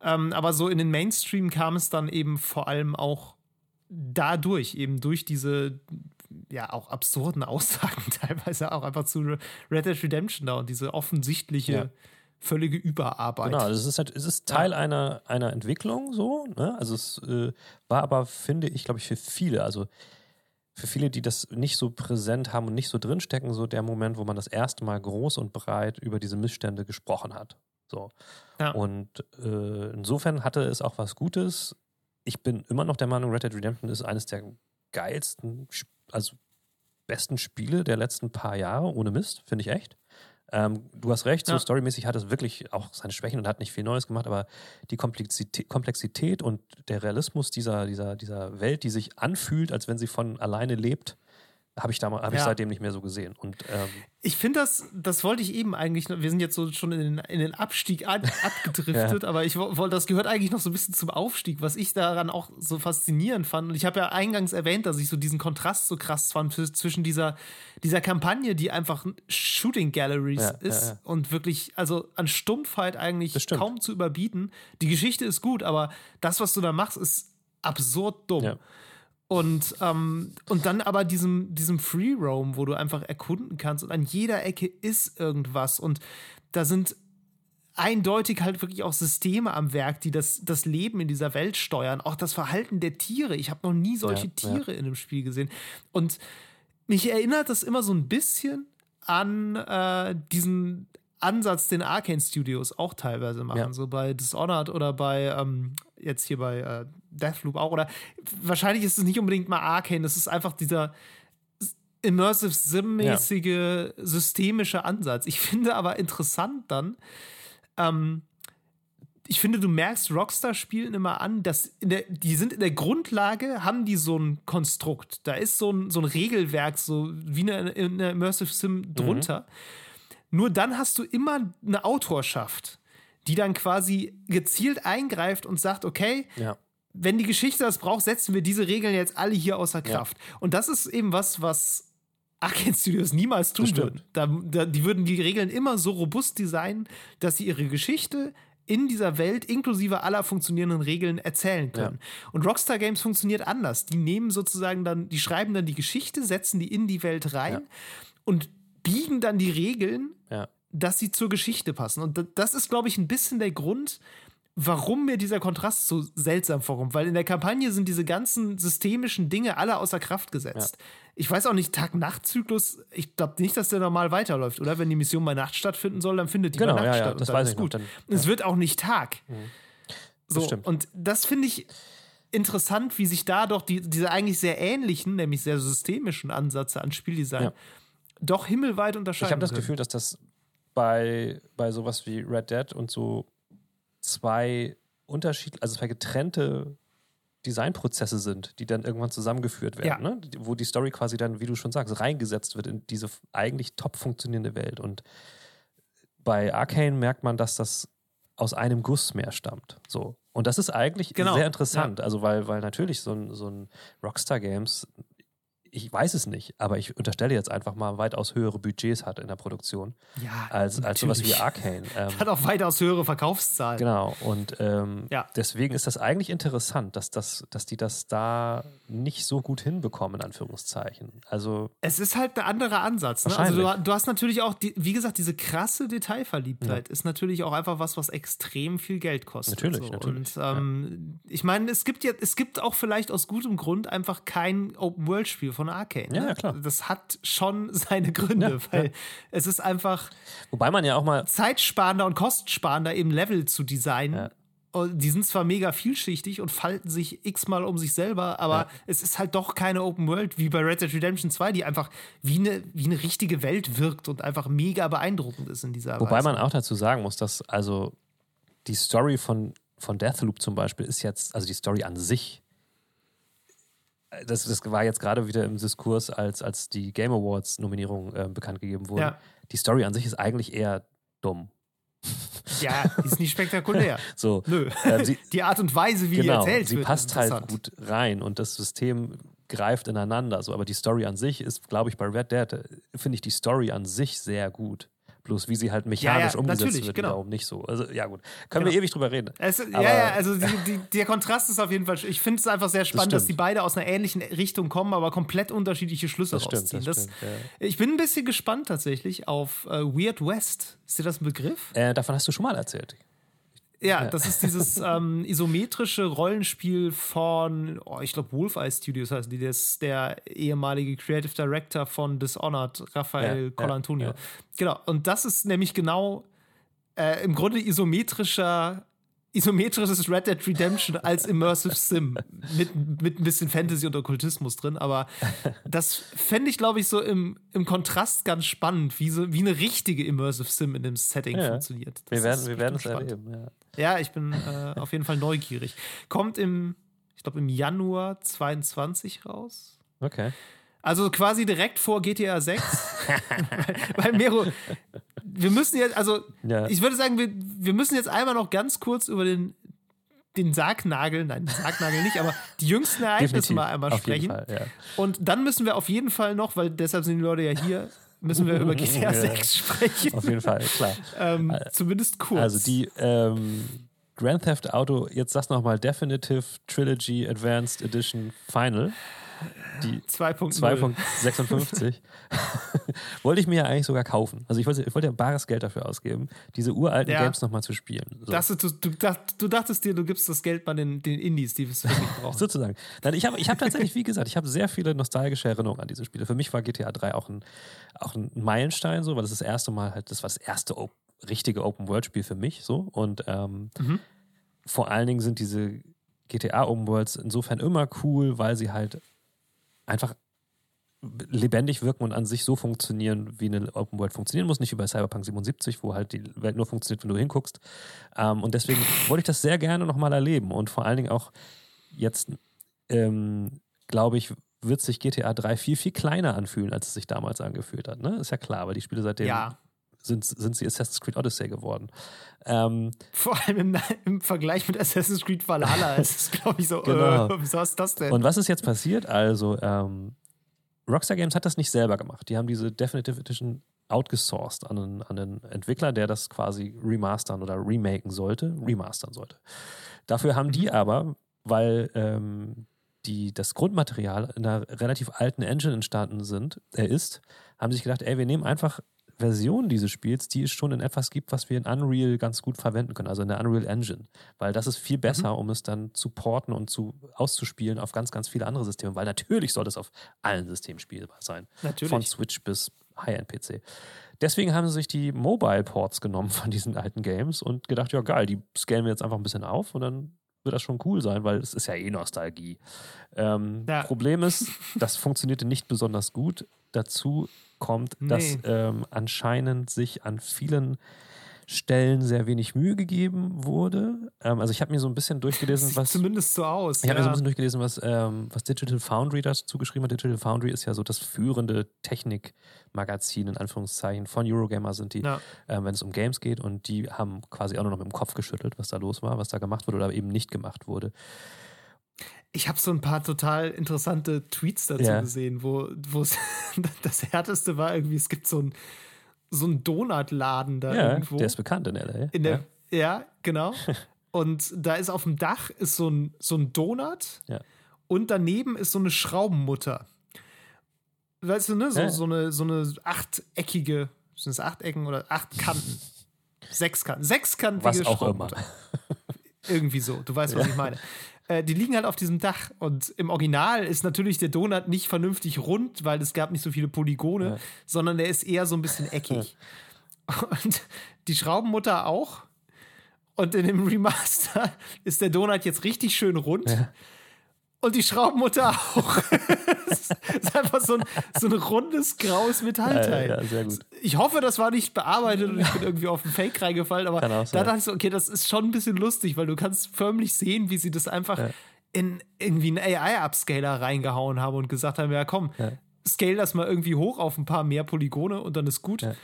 Ähm, aber so in den Mainstream kam es dann eben vor allem auch dadurch, eben durch diese ja auch absurden Aussagen teilweise auch einfach zu Red Dead Redemption da und diese offensichtliche. Völlige Überarbeit. Genau, es ist halt, es ist Teil einer, einer Entwicklung so, ne? Also es äh, war aber, finde ich, glaube ich, für viele, also für viele, die das nicht so präsent haben und nicht so drinstecken, so der Moment, wo man das erste Mal groß und breit über diese Missstände gesprochen hat. So. Ja. Und äh, insofern hatte es auch was Gutes. Ich bin immer noch der Meinung, Red Dead Redemption ist eines der geilsten, also besten Spiele der letzten paar Jahre, ohne Mist, finde ich echt. Ähm, du hast recht, so Ja. storymäßig hat es wirklich auch seine Schwächen und hat nicht viel Neues gemacht, aber die Komplexität, Komplexität und der Realismus dieser, dieser, dieser Welt, die sich anfühlt, als wenn sie von alleine lebt, habe ich, damals, hab ich Ja. seitdem nicht mehr so gesehen. Und ähm, Ich finde das, das wollte ich eben eigentlich, wir sind jetzt so schon in den, in den Abstieg an, abgedriftet, aber ich wollte, das gehört eigentlich noch so ein bisschen zum Aufstieg, was ich daran auch so faszinierend fand. Und ich habe ja eingangs erwähnt, dass ich so diesen Kontrast so krass fand zwischen dieser, dieser Kampagne, die einfach Shooting Galleries Ja, ist ja, ja. und wirklich, also an Stumpfheit eigentlich kaum zu überbieten. Die Geschichte ist gut, aber das, was du da machst, ist absurd dumm. Ja. Und, ähm, und dann aber diesem, diesem Free Roam, wo du einfach erkunden kannst und an jeder Ecke ist irgendwas und da sind eindeutig halt wirklich auch Systeme am Werk, die das, das Leben in dieser Welt steuern. Auch das Verhalten der Tiere. Ich habe noch nie solche Ja, ja. Tiere in einem Spiel gesehen. Und mich erinnert das immer so ein bisschen an äh, diesen Ansatz, den Arcane Studios auch teilweise machen. Ja. So bei Dishonored oder bei, ähm, jetzt hier bei äh, Deathloop auch. Oder wahrscheinlich ist es nicht unbedingt mal Arcane, das ist einfach dieser Immersive Sim-mäßige systemische Ansatz. Ich finde aber interessant dann, ähm, ich finde, du merkst Rockstar spielen immer an, dass der, die sind in der Grundlage, haben die so ein Konstrukt. Da ist so ein, so ein Regelwerk, so wie eine, in einer Immersive Sim drunter. Nur dann hast du immer eine Autorschaft, die dann quasi gezielt eingreift und sagt, okay, ja. Wenn die Geschichte das braucht, setzen wir diese Regeln jetzt alle hier außer Kraft. Und das ist eben was, was Arcane Studios niemals tun würden. Da, da, die würden die Regeln immer so robust designen, dass sie ihre Geschichte in dieser Welt inklusive aller funktionierenden Regeln erzählen können. Und Rockstar Games funktioniert anders. Die nehmen sozusagen dann, die schreiben dann die Geschichte, setzen die in die Welt rein Ja. und biegen dann die Regeln Ja. dass sie zur Geschichte passen. Und da- das ist, glaube ich, ein bisschen der Grund, warum mir dieser Kontrast so seltsam vorkommt. Weil in der Kampagne sind diese ganzen systemischen Dinge alle außer Kraft gesetzt. Ich weiß auch nicht, Tag-Nacht-Zyklus, ich glaube nicht, dass der normal weiterläuft, oder? Wenn die Mission bei Nacht stattfinden soll, dann findet die Genau, bei Nacht ja, ja, statt. und das weiß ist ich gut. Dann- Es wird auch nicht Tag. So, stimmt. und das finde ich interessant, wie sich da doch die, diese eigentlich sehr ähnlichen, nämlich sehr systemischen Ansätze an Spieldesign Ja. doch himmelweit unterscheiden. Ich habe das. Gefühl, dass das bei, bei sowas wie Red Dead und so zwei Unterschied, also zwei getrennte Designprozesse sind, die dann irgendwann zusammengeführt werden, Ja. ne? Wo die Story quasi dann, wie du schon sagst, reingesetzt wird in diese eigentlich top funktionierende Welt. Und bei Arcane merkt man, dass das aus einem Guss mehr stammt. So. Und das ist eigentlich Genau, sehr interessant. Also, weil, weil natürlich so ein, so ein Rockstar Games, ich weiß es nicht, aber ich unterstelle jetzt einfach mal weitaus höhere Budgets hat in der Produktion Ja, als, als sowas wie. Arcane. Ähm, Hat auch weitaus höhere Verkaufszahlen. Genau, und ähm, Ja. deswegen ist das eigentlich interessant, dass, das, dass die das da nicht so gut hinbekommen, in Anführungszeichen. Also, Es ist halt ein anderer Ansatz. Ne? Also du, du hast natürlich auch, die, wie gesagt, diese krasse Detailverliebtheit ist natürlich auch einfach was, was extrem viel Geld kostet. Natürlich, so. natürlich, Und ähm, ich meine, es gibt ja, es gibt auch vielleicht aus gutem Grund einfach kein Open-World-Spiel von Arcane. Ja, ne? ja, klar. Das hat schon seine Gründe, Ja, weil ja. es ist einfach wobei man ja auch mal, zeitsparender und kostensparender, eben Level zu designen. Ja. Die sind zwar mega vielschichtig und falten sich x-mal um sich selber, aber es ist halt doch keine Open World wie bei Red Dead Redemption 2, die einfach wie eine, wie eine richtige Welt wirkt und einfach mega beeindruckend ist in dieser wobei Weise. man auch dazu sagen muss, dass also die Story von, von Deathloop zum Beispiel ist jetzt, also die Story an sich, das, das war jetzt gerade wieder im Diskurs, als, als die Game Awards Nominierung äh, bekannt gegeben wurde. Ja. Die Story an sich ist eigentlich eher dumm. Ja, ist nicht spektakulär. So, Nö. ähm, sie, Die Art und Weise, wie genau, die erzählt sie wird, passt halt gut rein und das System greift ineinander. So, aber die Story an sich ist, glaube ich, bei Red Dead äh, finde ich die Story an sich sehr gut. Bloß wie sie halt mechanisch Ja, ja, umgesetzt wird, genau. wiederum nicht so. Also ja gut, können Genau. wir ewig drüber reden. Es, ja, ja, also die, die, der Kontrast ist auf jeden Fall. Ich finde es einfach sehr spannend, dass stimmt. die beide aus einer ähnlichen Richtung kommen, aber komplett unterschiedliche Schlüsse Das stimmt, rausziehen. das stimmt. Ich bin ein bisschen gespannt tatsächlich auf äh, Weird West. Ist dir das ein Begriff? Äh, davon hast du schon mal erzählt. Ja, das ist dieses ähm, isometrische Rollenspiel von, oh, ich glaube, Wolfeye Studios heißen die. Das ist der ehemalige Creative Director von Dishonored, Raphael Ja, ja, Colantonio. ja. Genau. Und das ist nämlich genau äh, im Grunde isometrischer. Isometrisches Red Dead Redemption als Immersive Sim mit, mit ein bisschen Fantasy und Okkultismus drin, aber das fände ich, glaube ich, so im, im Kontrast ganz spannend, wie, so, wie eine richtige Immersive Sim in dem Setting Ja. funktioniert. Das Wir werden, ist wir werden es erleben. Ja. Ja, ich bin äh, auf jeden Fall neugierig. Kommt im, ich glaube, im Januar 22 raus. Okay. Also quasi direkt vor GTA 6. weil, Mero, wir müssen jetzt, also Ja. ich würde sagen, wir, wir müssen jetzt einmal noch ganz kurz über den, den Sargnagel, nein, den Sargnagel nicht, aber die jüngsten Ereignisse Definitiv. mal einmal Auf sprechen. jeden Fall, ja. Und dann müssen wir auf jeden Fall noch, weil deshalb sind die Leute ja hier, müssen wir über GTA Ja. 6 sprechen. Auf jeden Fall, klar. Ähm, zumindest kurz. Also die ähm, Grand Theft Auto, jetzt sag's nochmal, Definitive Trilogy Advanced Edition Final. Die 2.0. 2.56. wollte ich mir ja eigentlich sogar kaufen. Also ich wollte, ich wollte ja bares Geld dafür ausgeben, diese uralten Ja. Games nochmal zu spielen. So. Das, du, du, dacht- du dachtest dir, du gibst das Geld mal den, den Indies, die es wirklich brauchen. Sozusagen. Nein, ich habe ich hab tatsächlich, wie gesagt, ich habe sehr viele nostalgische Erinnerungen an diese Spiele. Für mich war GTA 3 auch ein, auch ein Meilenstein, so, weil das das erste Mal halt, das war das erste op richtige Open-World-Spiel für mich, so. Und ähm, Mhm. vor allen Dingen sind diese GTA Open Worlds insofern immer cool, weil sie halt einfach lebendig wirken und an sich so funktionieren, wie eine Open World funktionieren muss. Nicht wie bei Cyberpunk 77, wo halt die Welt nur funktioniert, wenn du hinguckst. Ähm, und deswegen wollte ich das sehr gerne nochmal erleben. Und vor allen Dingen auch jetzt, ähm, glaube ich, wird sich GTA 3 viel, viel kleiner anfühlen, als es sich damals angefühlt hat. Ne? Ist ja klar, weil die Spiele seitdem Ja, sind, sind sie Assassin's Creed Odyssey geworden. Ähm, vor allem im, im Vergleich mit Assassin's Creed Valhalla ist es, glaube ich, so, Genau. äh, wieso ist das denn? Und was ist jetzt passiert? Also, ähm, Rockstar Games hat das nicht selber gemacht. Die haben diese Definitive Edition outgesourced an einen, an einen Entwickler, der das quasi remastern oder remaken sollte, remastern sollte. Dafür haben die aber, weil ähm, die, das Grundmaterial in einer relativ alten Engine entstanden sind, äh, ist, haben sich gedacht, ey, wir nehmen einfach Versionen dieses Spiels, die es schon in etwas gibt, was wir in Unreal ganz gut verwenden können, also in der Unreal Engine. Weil das ist viel besser, um es dann zu porten und zu auszuspielen auf ganz, ganz viele andere Systeme. Weil natürlich soll es auf allen Systemen spielbar sein. Natürlich. Von Switch bis High-End-PC. Deswegen haben sie sich die Mobile-Ports genommen von diesen alten Games und gedacht, ja geil, die scalen wir jetzt einfach ein bisschen auf und dann wird das schon cool sein, weil es ist ja eh Nostalgie. Ähm, Ja. Problem ist, das funktionierte nicht besonders gut. Dazu kommt, dass Nee. ähm, anscheinend sich an vielen Stellen sehr wenig Mühe gegeben wurde. Ähm, also ich habe mir so ein bisschen durchgelesen, Sieht was zumindest so aus. ich habe mir so ein bisschen durchgelesen, was, ähm, was Digital Foundry dazu geschrieben hat. Digital Foundry ist ja so das führende Technikmagazin, in Anführungszeichen, von Eurogamer sind die, Ja. ähm, wenn es um Games geht. Und die haben quasi auch nur noch mit dem Kopf geschüttelt, was da los war, was da gemacht wurde oder eben nicht gemacht wurde. Ich habe so ein paar total interessante Tweets dazu Ja. gesehen, wo das härteste war irgendwie, es gibt so einen so Donutladen da Ja, irgendwo. der ist bekannt in LA. in der, ja. genau. Und da ist auf dem Dach ist so ein, so ein Donut Ja. und daneben ist so eine Schraubenmutter. Weißt du, ne? So, Ja. so, eine, so eine achteckige, sind es Achtecken oder acht Kanten? Sechskanten. Sechskantige Was auch Schraubenmutter. Irgendwie so, du weißt, was ich meine. Äh, die liegen halt auf diesem Dach und im Original ist natürlich der Donut nicht vernünftig rund, weil es gab nicht so viele Polygone, Ja. sondern der ist eher so ein bisschen eckig. Und die Schraubenmutter auch. Und in dem Remaster ist der Donut jetzt richtig schön rund. Und die Schraubenmutter auch. Es ist einfach so ein, so ein rundes, graues Metallteil. Ja, ja, sehr gut. Ich hoffe, das war nicht bearbeitet und ich bin irgendwie auf einen Fake reingefallen, aber da dachte ich so, okay, das ist schon ein bisschen lustig, weil du kannst förmlich sehen, wie sie das einfach Ja. in irgendwie einen AI-Upscaler reingehauen haben und gesagt haben, ja komm, Ja. scale das mal irgendwie hoch auf ein paar mehr Polygone und dann ist gut. Ja.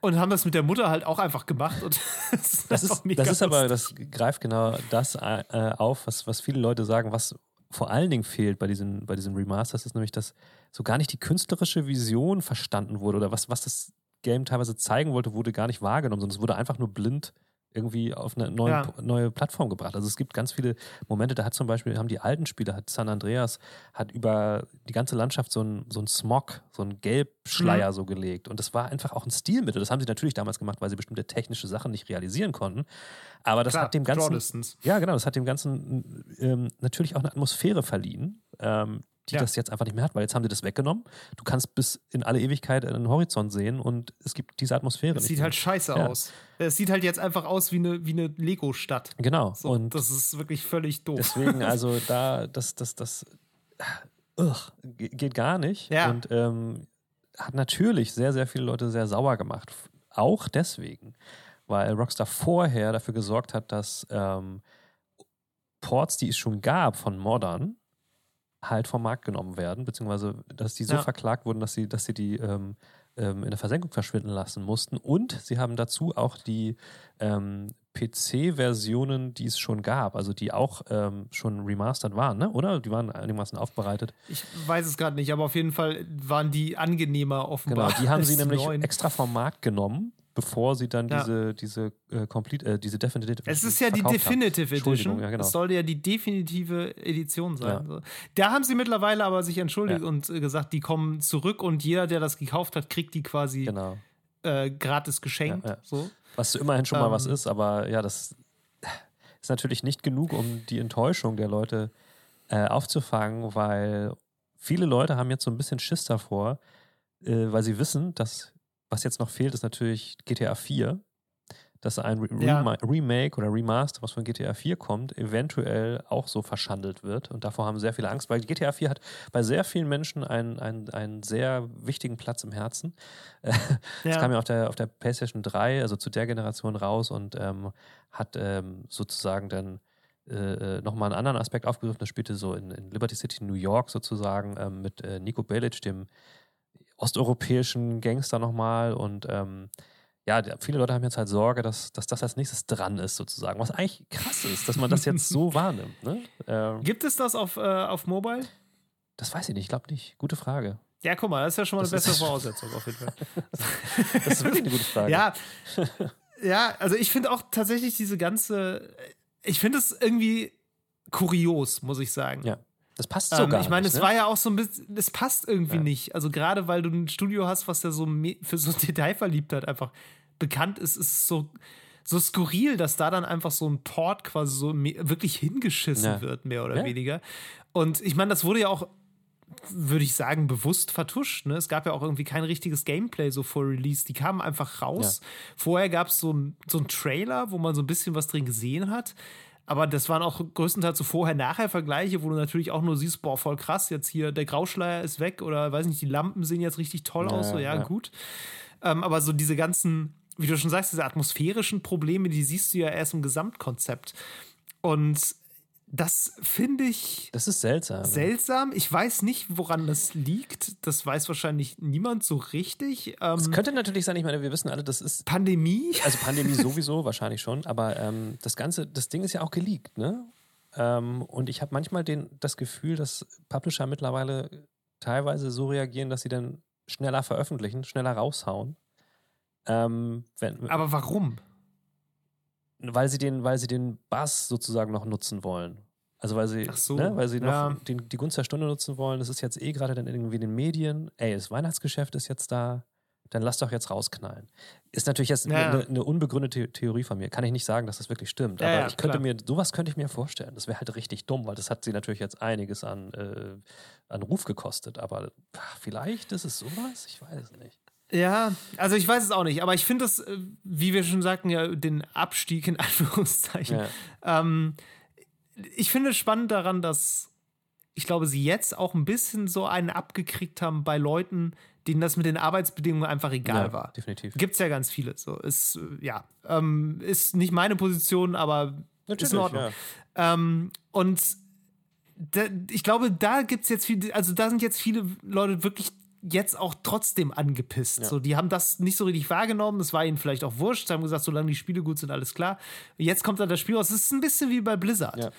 Und haben das mit der Mutter halt auch einfach gemacht. Und das ist, Das ist, das ist aber, das greift genau das äh, auf, was, was viele Leute sagen, was vor allen Dingen fehlt bei diesen, bei diesen Remasters, ist nämlich, dass so gar nicht die künstlerische Vision verstanden wurde oder was, was das Game teilweise zeigen wollte, wurde gar nicht wahrgenommen, sondern es wurde einfach nur blind irgendwie auf eine neue, Ja. neue Plattform gebracht. Also es gibt ganz viele Momente, da hat zum Beispiel, haben die alten Spiele, hat San Andreas, hat über die ganze Landschaft so ein, so ein Smog, so ein Mhm. Gelbschleier so gelegt. Und das war einfach auch ein Stilmittel. Das haben sie natürlich damals gemacht, weil sie bestimmte technische Sachen nicht realisieren konnten. Aber das Klar, hat dem Ganzen. Ja, genau, das hat dem Ganzen ähm, natürlich auch eine Atmosphäre verliehen, ähm, die Ja. das jetzt einfach nicht mehr hat, weil jetzt haben sie das weggenommen. Du kannst bis in alle Ewigkeit einen Horizont sehen und es gibt diese Atmosphäre Es sieht mehr. halt scheiße Ja. aus. Es sieht halt jetzt einfach aus wie eine, wie eine Lego-Stadt. Genau. So, und das ist wirklich völlig doof. deswegen, also da, das, das, das ugh, ge- geht gar nicht. Ja. Und ähm, hat natürlich sehr, sehr viele Leute sehr sauer gemacht. Auch deswegen, weil Rockstar vorher dafür gesorgt hat, dass ähm, Ports, die es schon gab von Modern, halt vom Markt genommen werden, beziehungsweise dass die so Ja. verklagt wurden, dass sie, dass sie die ähm, ähm, in der Versenkung verschwinden lassen mussten. Und sie haben dazu auch die ähm, PC-Versionen, die es schon gab, also die auch ähm, schon remastered waren, ne? oder? Die waren einigermaßen aufbereitet. Ich weiß es gerade nicht, aber auf jeden Fall waren die angenehmer offenbar. Genau, die haben sie nämlich neuen. extra vom Markt genommen, bevor sie dann Ja. diese, diese äh, Complete, äh, diese Definitive Es ist ja die haben. Definitive Entschuldigung, Edition. ja, genau. Es sollte ja die definitive Edition sein. Ja. Da haben sie mittlerweile aber sich entschuldigt und äh, gesagt, die kommen zurück und jeder, der das gekauft hat, kriegt die quasi Genau. äh, gratis geschenkt. So. Was immerhin schon mal was Ähm. ist, aber ja, das ist natürlich nicht genug, um die Enttäuschung der Leute äh, aufzufangen, weil viele Leute haben jetzt so ein bisschen Schiss davor, äh, weil sie wissen, dass was jetzt noch fehlt, ist natürlich GTA 4. Dass ein Re Ja. Rema Remake oder Remaster, was von GTA 4 kommt, eventuell auch so verschandelt wird. Und davor haben sehr viele Angst, weil GTA 4 hat bei sehr vielen Menschen einen, einen, einen sehr wichtigen Platz im Herzen. Es Ja. kam ja auf der, auf der PlayStation 3, also zu der Generation raus und ähm, hat ähm, sozusagen dann äh, nochmal einen anderen Aspekt aufgegriffen. Das spielte so in, in Liberty City, New York sozusagen, ähm, mit äh, Nico Bellic, dem osteuropäischen Gangster nochmal. Und ähm, ja, viele Leute haben jetzt halt Sorge, dass, dass das als nächstes dran ist sozusagen. Was eigentlich krass ist, dass man das jetzt so wahrnimmt. Ne? Ähm, Gibt es das auf, äh, auf Mobile? das weiß ich nicht, ich glaube nicht. Gute Frage. Ja, guck mal, das ist ja schon mal eine Das ist- bessere Voraussetzung auf jeden Fall. Das ist wirklich eine gute Frage. Ja, ja, also ich finde auch tatsächlich diese ganze, ich finde es irgendwie kurios, muss ich sagen. Ja. Das passt Ähm, gar ich meine, es ne? war ja auch so ein bisschen, es passt irgendwie Ja. nicht. Also gerade weil du ein Studio hast, was ja so für so Detailverliebtheit einfach bekannt ist, ist es so, so skurril, dass da dann einfach so ein Port quasi so wirklich hingeschissen Ja. wird, mehr oder Ja. weniger. Und ich meine, das wurde ja auch, würde ich sagen, bewusst vertuscht. Ne? Es gab ja auch irgendwie kein richtiges Gameplay so vor Release. Die kamen einfach raus. Vorher gab es so so einen Trailer, wo man so ein bisschen was drin gesehen hat. Aber das waren auch größtenteils so Vorher-Nachher-Vergleiche, wo du natürlich auch nur siehst, boah, voll krass, jetzt hier der Grauschleier ist weg oder weiß nicht, die Lampen sehen jetzt richtig toll Ja, aus. So, ja, ja. gut. Ähm, aber so diese ganzen, wie du schon sagst, diese atmosphärischen Probleme, die siehst du ja erst im Gesamtkonzept. Und das finde ich Das ist seltsam. seltsam. Ich weiß nicht, woran das liegt. Das weiß wahrscheinlich niemand so richtig. Es Ähm, könnte natürlich sein, ich meine, wir wissen alle, das ist Pandemie. Also Pandemie sowieso, wahrscheinlich schon, aber ähm, das Ganze, das Ding ist ja auch geleakt, ne? Ähm, und ich habe manchmal den, das Gefühl, dass Publisher mittlerweile teilweise so reagieren, dass sie dann schneller veröffentlichen, schneller raushauen. Ähm, wenn, Aber warum? Weil, sie den, weil sie den Buzz sozusagen noch nutzen wollen. Also weil sie, so, ne, weil sie ja. noch den, die Gunst der Stunde nutzen wollen. Das ist jetzt eh gerade dann irgendwie in den Medien. Ey, das Weihnachtsgeschäft ist jetzt da. Dann lass doch jetzt rausknallen. Ist natürlich jetzt Ja, eine, eine unbegründete Theorie von mir. Kann ich nicht sagen, dass das wirklich stimmt. Ja, aber ich könnte klar. mir, sowas könnte ich mir vorstellen. Das wäre halt richtig dumm, weil das hat sie natürlich jetzt einiges an, äh, an Ruf gekostet. Aber ach, vielleicht ist es sowas, ich weiß es nicht. Ja, also ich weiß es auch nicht, aber ich finde das, äh, wie wir schon sagten, ja, den Abstieg in Anführungszeichen. Ja. Ähm, ich finde es spannend daran, dass ich glaube, sie jetzt auch ein bisschen so einen abgekriegt haben bei Leuten, denen das mit den Arbeitsbedingungen einfach egal ja, war. definitiv. Gibt es ja ganz viele. So ist äh, ja ähm, ist nicht meine Position, aber ist in Ordnung. ja. Ähm, und da, ich glaube, da gibt es jetzt viel, also da sind jetzt viele Leute wirklich jetzt auch trotzdem angepisst. Ja. So, die haben das nicht so richtig wahrgenommen, das war ihnen vielleicht auch wurscht, sie haben gesagt, solange die Spiele gut sind, alles klar. Jetzt kommt dann das Spiel raus. Es ist ein bisschen wie bei Blizzard. Ja.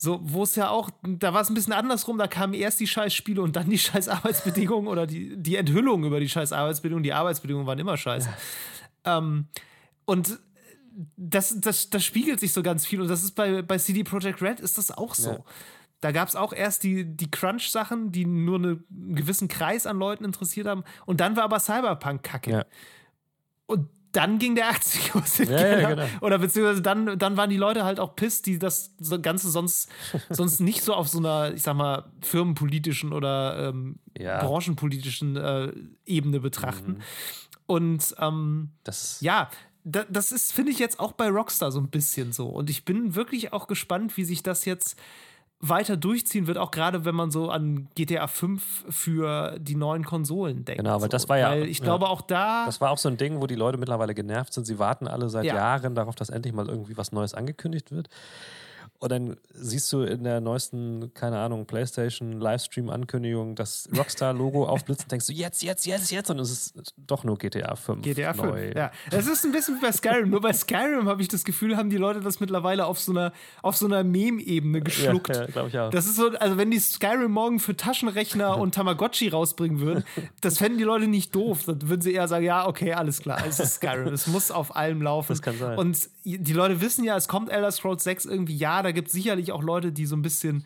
So, wo es ja auch, da war es ein bisschen andersrum, da kamen erst die Scheißspiele und dann die scheiß Arbeitsbedingungen oder die, die Enthüllung über die scheiß Arbeitsbedingungen. Die Arbeitsbedingungen waren immer scheiße. Ähm, und das, das, das spiegelt sich so ganz viel. Und das ist bei, bei CD Projekt Red ist das auch so. Da gab es auch erst die, die Crunch-Sachen, die nur eine, einen gewissen Kreis an Leuten interessiert haben. Und dann war aber Cyberpunk kacke. Ja. Und dann ging der Aktienkurs in Ja, ja, genau. Oder beziehungsweise dann, dann waren die Leute halt auch pisst, die das Ganze sonst, sonst nicht so auf so einer, ich sag mal, firmenpolitischen oder ähm, Ja. branchenpolitischen äh, Ebene betrachten. Mhm. Und ähm, Das, ja, da, das ist, finde ich, jetzt auch bei Rockstar so ein bisschen so. Und ich bin wirklich auch gespannt, wie sich das jetzt weiter durchziehen wird, auch gerade wenn man so an GTA 5 für die neuen Konsolen denkt. Genau, weil so. das war ja- Weil ich ja. glaube auch da. Das war auch so ein Ding, wo die Leute mittlerweile genervt sind. Sie warten alle seit Ja. Jahren darauf, dass endlich mal irgendwie was Neues angekündigt wird. Und dann siehst du in der neuesten, keine Ahnung, PlayStation Livestream-Ankündigung das Rockstar-Logo aufblitzen und denkst du, jetzt, jetzt, jetzt, jetzt. Und es ist doch nur GTA 5. GTA 5, neu. ja. Das ist ein bisschen wie bei Skyrim. Nur bei Skyrim habe ich das Gefühl, haben die Leute das mittlerweile auf so einer, auf so einer Meme-Ebene geschluckt. Ja, ja glaube ich auch. Das ist so, also wenn die Skyrim morgen für Taschenrechner und Tamagotchi rausbringen würden, das fänden die Leute nicht doof. Dann würden sie eher sagen, ja, okay, alles klar, es ist Skyrim. Es muss auf allem laufen. Das kann sein. Und die Leute wissen ja, es kommt Elder Scrolls 6 irgendwie, ja, da gibt es sicherlich auch Leute, die so ein bisschen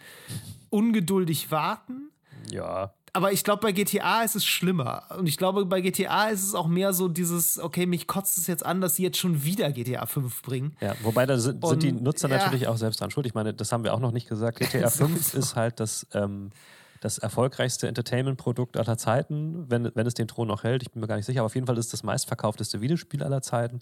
ungeduldig warten. Ja. Aber ich glaube, bei GTA ist es schlimmer. Und ich glaube, bei GTA ist es auch mehr so dieses, okay, mich kotzt es jetzt an, dass sie jetzt schon wieder GTA 5 bringen. Ja, wobei da sind, sind die Nutzer ja. natürlich auch selbst dran schuld. Ich meine, das haben wir auch noch nicht gesagt. GTA 5 ist halt das ähm, das erfolgreichste Entertainment-Produkt aller Zeiten, wenn, wenn es den Thron noch hält. Ich bin mir gar nicht sicher, aber auf jeden Fall ist es das meistverkaufteste Videospiel aller Zeiten.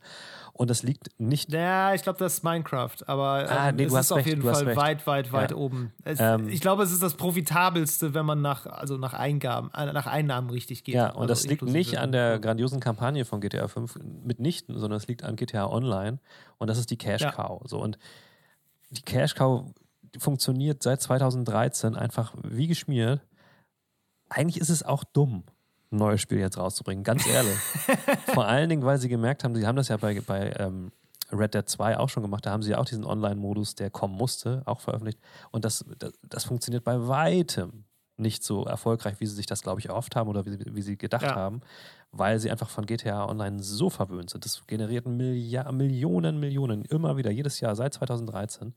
Und das liegt nicht. Ja, ich glaube, das ist Minecraft, aber ah, ähm, nee, es ist auf jeden Fall weit, weit, weit ja. oben. Es, ähm, ich glaube, es ist das profitabelste, wenn man nach, also nach Eingaben, äh, nach Einnahmen richtig geht. Ja, und also das liegt nicht an der grandiosen Kampagne von GTA 5 mitnichten, sondern es liegt an GTA Online und das ist die Cash Cow. Ja. So, und die Cash Cow funktioniert seit 2013 einfach wie geschmiert. Eigentlich ist es auch dumm, ein neues Spiel jetzt rauszubringen, ganz ehrlich. Vor allen Dingen, weil sie gemerkt haben, sie haben das ja bei, bei ähm, Red Dead 2 auch schon gemacht, da haben sie auch diesen Online-Modus, der kommen musste, auch veröffentlicht. Und das, das, das, funktioniert bei weitem nicht so erfolgreich, wie sie sich das, glaube ich, erhofft haben oder wie, wie sie gedacht ja. haben, weil sie einfach von GTA Online so verwöhnt sind. Das generiert Milliard, Millionen, Millionen, immer wieder, jedes Jahr, seit 2013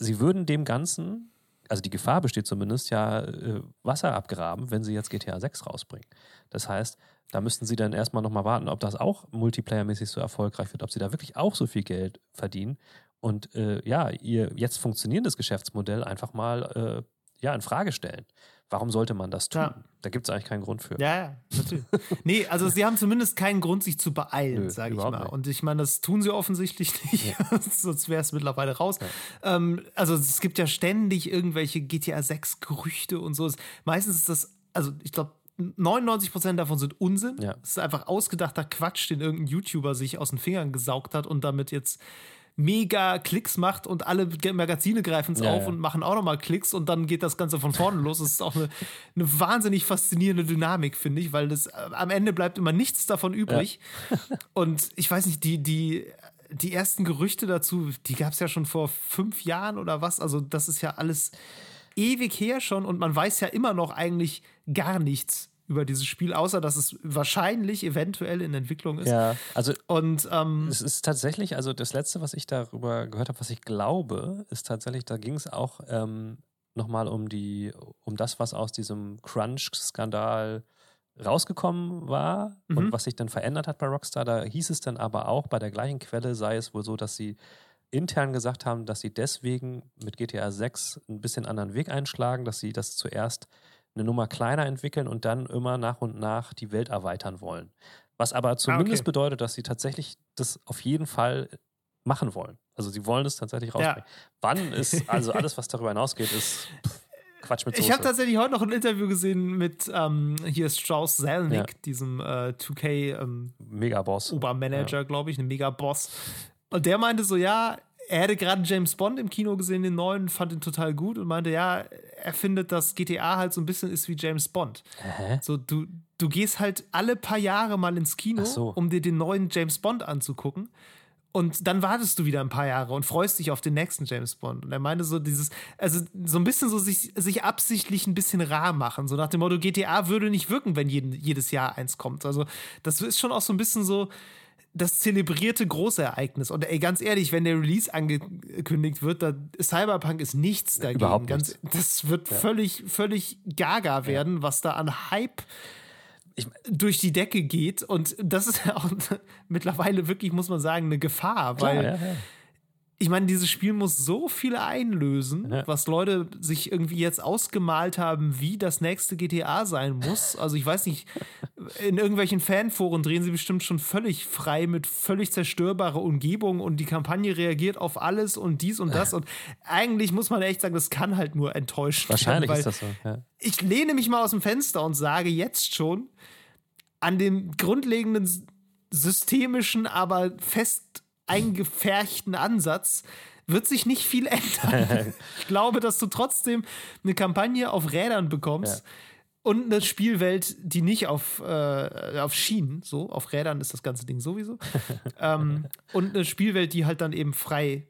sie würden dem Ganzen, also die Gefahr besteht zumindest, ja äh, Wasser abgraben, wenn sie jetzt GTA 6 rausbringen. Das heißt, da müssten sie dann erstmal nochmal warten, ob das auch multiplayermäßig so erfolgreich wird, ob sie da wirklich auch so viel Geld verdienen und äh, ja, ihr jetzt funktionierendes Geschäftsmodell einfach mal äh, ja, in Frage stellen. Warum sollte man das tun? Ja. Da gibt es eigentlich keinen Grund für. Ja, ja, natürlich. nee, also sie haben zumindest keinen Grund, sich zu beeilen, sage ich mal. Nicht. Und ich meine, das tun sie offensichtlich nicht, ja. sonst wäre es mittlerweile raus. Ja. Ähm, also es gibt ja ständig irgendwelche GTA 6 Gerüchte und so. Meistens ist das, also ich glaube, 99% davon sind Unsinn. Es ist einfach ausgedachter Quatsch, den irgendein YouTuber sich aus den Fingern gesaugt hat und damit jetzt mega Klicks macht und alle Magazine greifen es ja, auf ja. und machen auch nochmal Klicks und dann geht das Ganze von vorne los. Das ist auch eine, eine wahnsinnig faszinierende Dynamik, finde ich, weil das äh, am Ende bleibt immer nichts davon übrig. Ja. und ich weiß nicht, die, die, die ersten Gerüchte dazu, die gab es ja schon vor fünf Jahren oder was. Also, das ist ja alles ewig her schon und man weiß ja immer noch eigentlich gar nichts über dieses Spiel, außer dass es wahrscheinlich eventuell in Entwicklung ist. Ja, also und ähm, es ist tatsächlich, also das letzte, was ich darüber gehört habe, was ich glaube, ist tatsächlich, da ging es auch ähm, nochmal um die, um das, was aus diesem Crunch-Skandal rausgekommen war mhm. und was sich dann verändert hat bei Rockstar. Da hieß es dann aber auch, bei der gleichen Quelle sei es wohl so, dass sie intern gesagt haben, dass sie deswegen mit GTA 6 ein bisschen anderen Weg einschlagen, dass sie das zuerst eine Nummer kleiner entwickeln und dann immer nach und nach die Welt erweitern wollen. Was aber zumindest ah, okay. bedeutet, dass sie tatsächlich das auf jeden Fall machen wollen. Also sie wollen es tatsächlich rausbringen. Ja. Wann ist, also alles, was darüber hinausgeht, ist Quatsch mit Soße. Ich habe tatsächlich heute noch ein Interview gesehen mit, ähm, hier ist Strauss Zelnick, ja. diesem äh, 2K ähm, Megaboss. Obermanager, ja. glaube ich, ein Megaboss. Und der meinte so, ja, er hätte gerade James Bond im Kino gesehen, den neuen, fand ihn total gut und meinte, ja, er findet, dass GTA halt so ein bisschen ist wie James Bond. Hä? So, du, du gehst halt alle paar Jahre mal ins Kino, so. um dir den neuen James Bond anzugucken. Und dann wartest du wieder ein paar Jahre und freust dich auf den nächsten James Bond. Und er meinte so dieses, also so ein bisschen so sich, sich absichtlich ein bisschen rar machen. So nach dem Motto, GTA würde nicht wirken, wenn jeden, jedes Jahr eins kommt. Also das ist schon auch so ein bisschen so, das zelebrierte große Ereignis. Und ey, ganz ehrlich, wenn der Release angekündigt wird, da Cyberpunk ist nichts dagegen. Überhaupt ganz, Das wird ja. völlig, völlig gaga werden, ja. was da an Hype ich, durch die Decke geht. Und das ist ja auch mittlerweile wirklich, muss man sagen, eine Gefahr, Klar, weil. Ja, ich meine, dieses Spiel muss so viele einlösen, ja. was Leute sich irgendwie jetzt ausgemalt haben, wie das nächste GTA sein muss. Also ich weiß nicht, in irgendwelchen Fanforen drehen sie bestimmt schon völlig frei mit völlig zerstörbarer Umgebung und die Kampagne reagiert auf alles und dies und das. Und eigentlich muss man echt sagen, das kann halt nur enttäuschen. Wahrscheinlich ist das so. Ja. Ich lehne mich mal aus dem Fenster und sage jetzt schon, an dem grundlegenden systemischen, aber fest eingefärchten Ansatz wird sich nicht viel ändern. ich glaube, dass du trotzdem eine Kampagne auf Rädern bekommst. Ja. Und eine Spielwelt, die nicht auf, äh, auf Schienen, so, auf Rädern ist das ganze Ding sowieso. ähm, und eine Spielwelt, die halt dann eben frei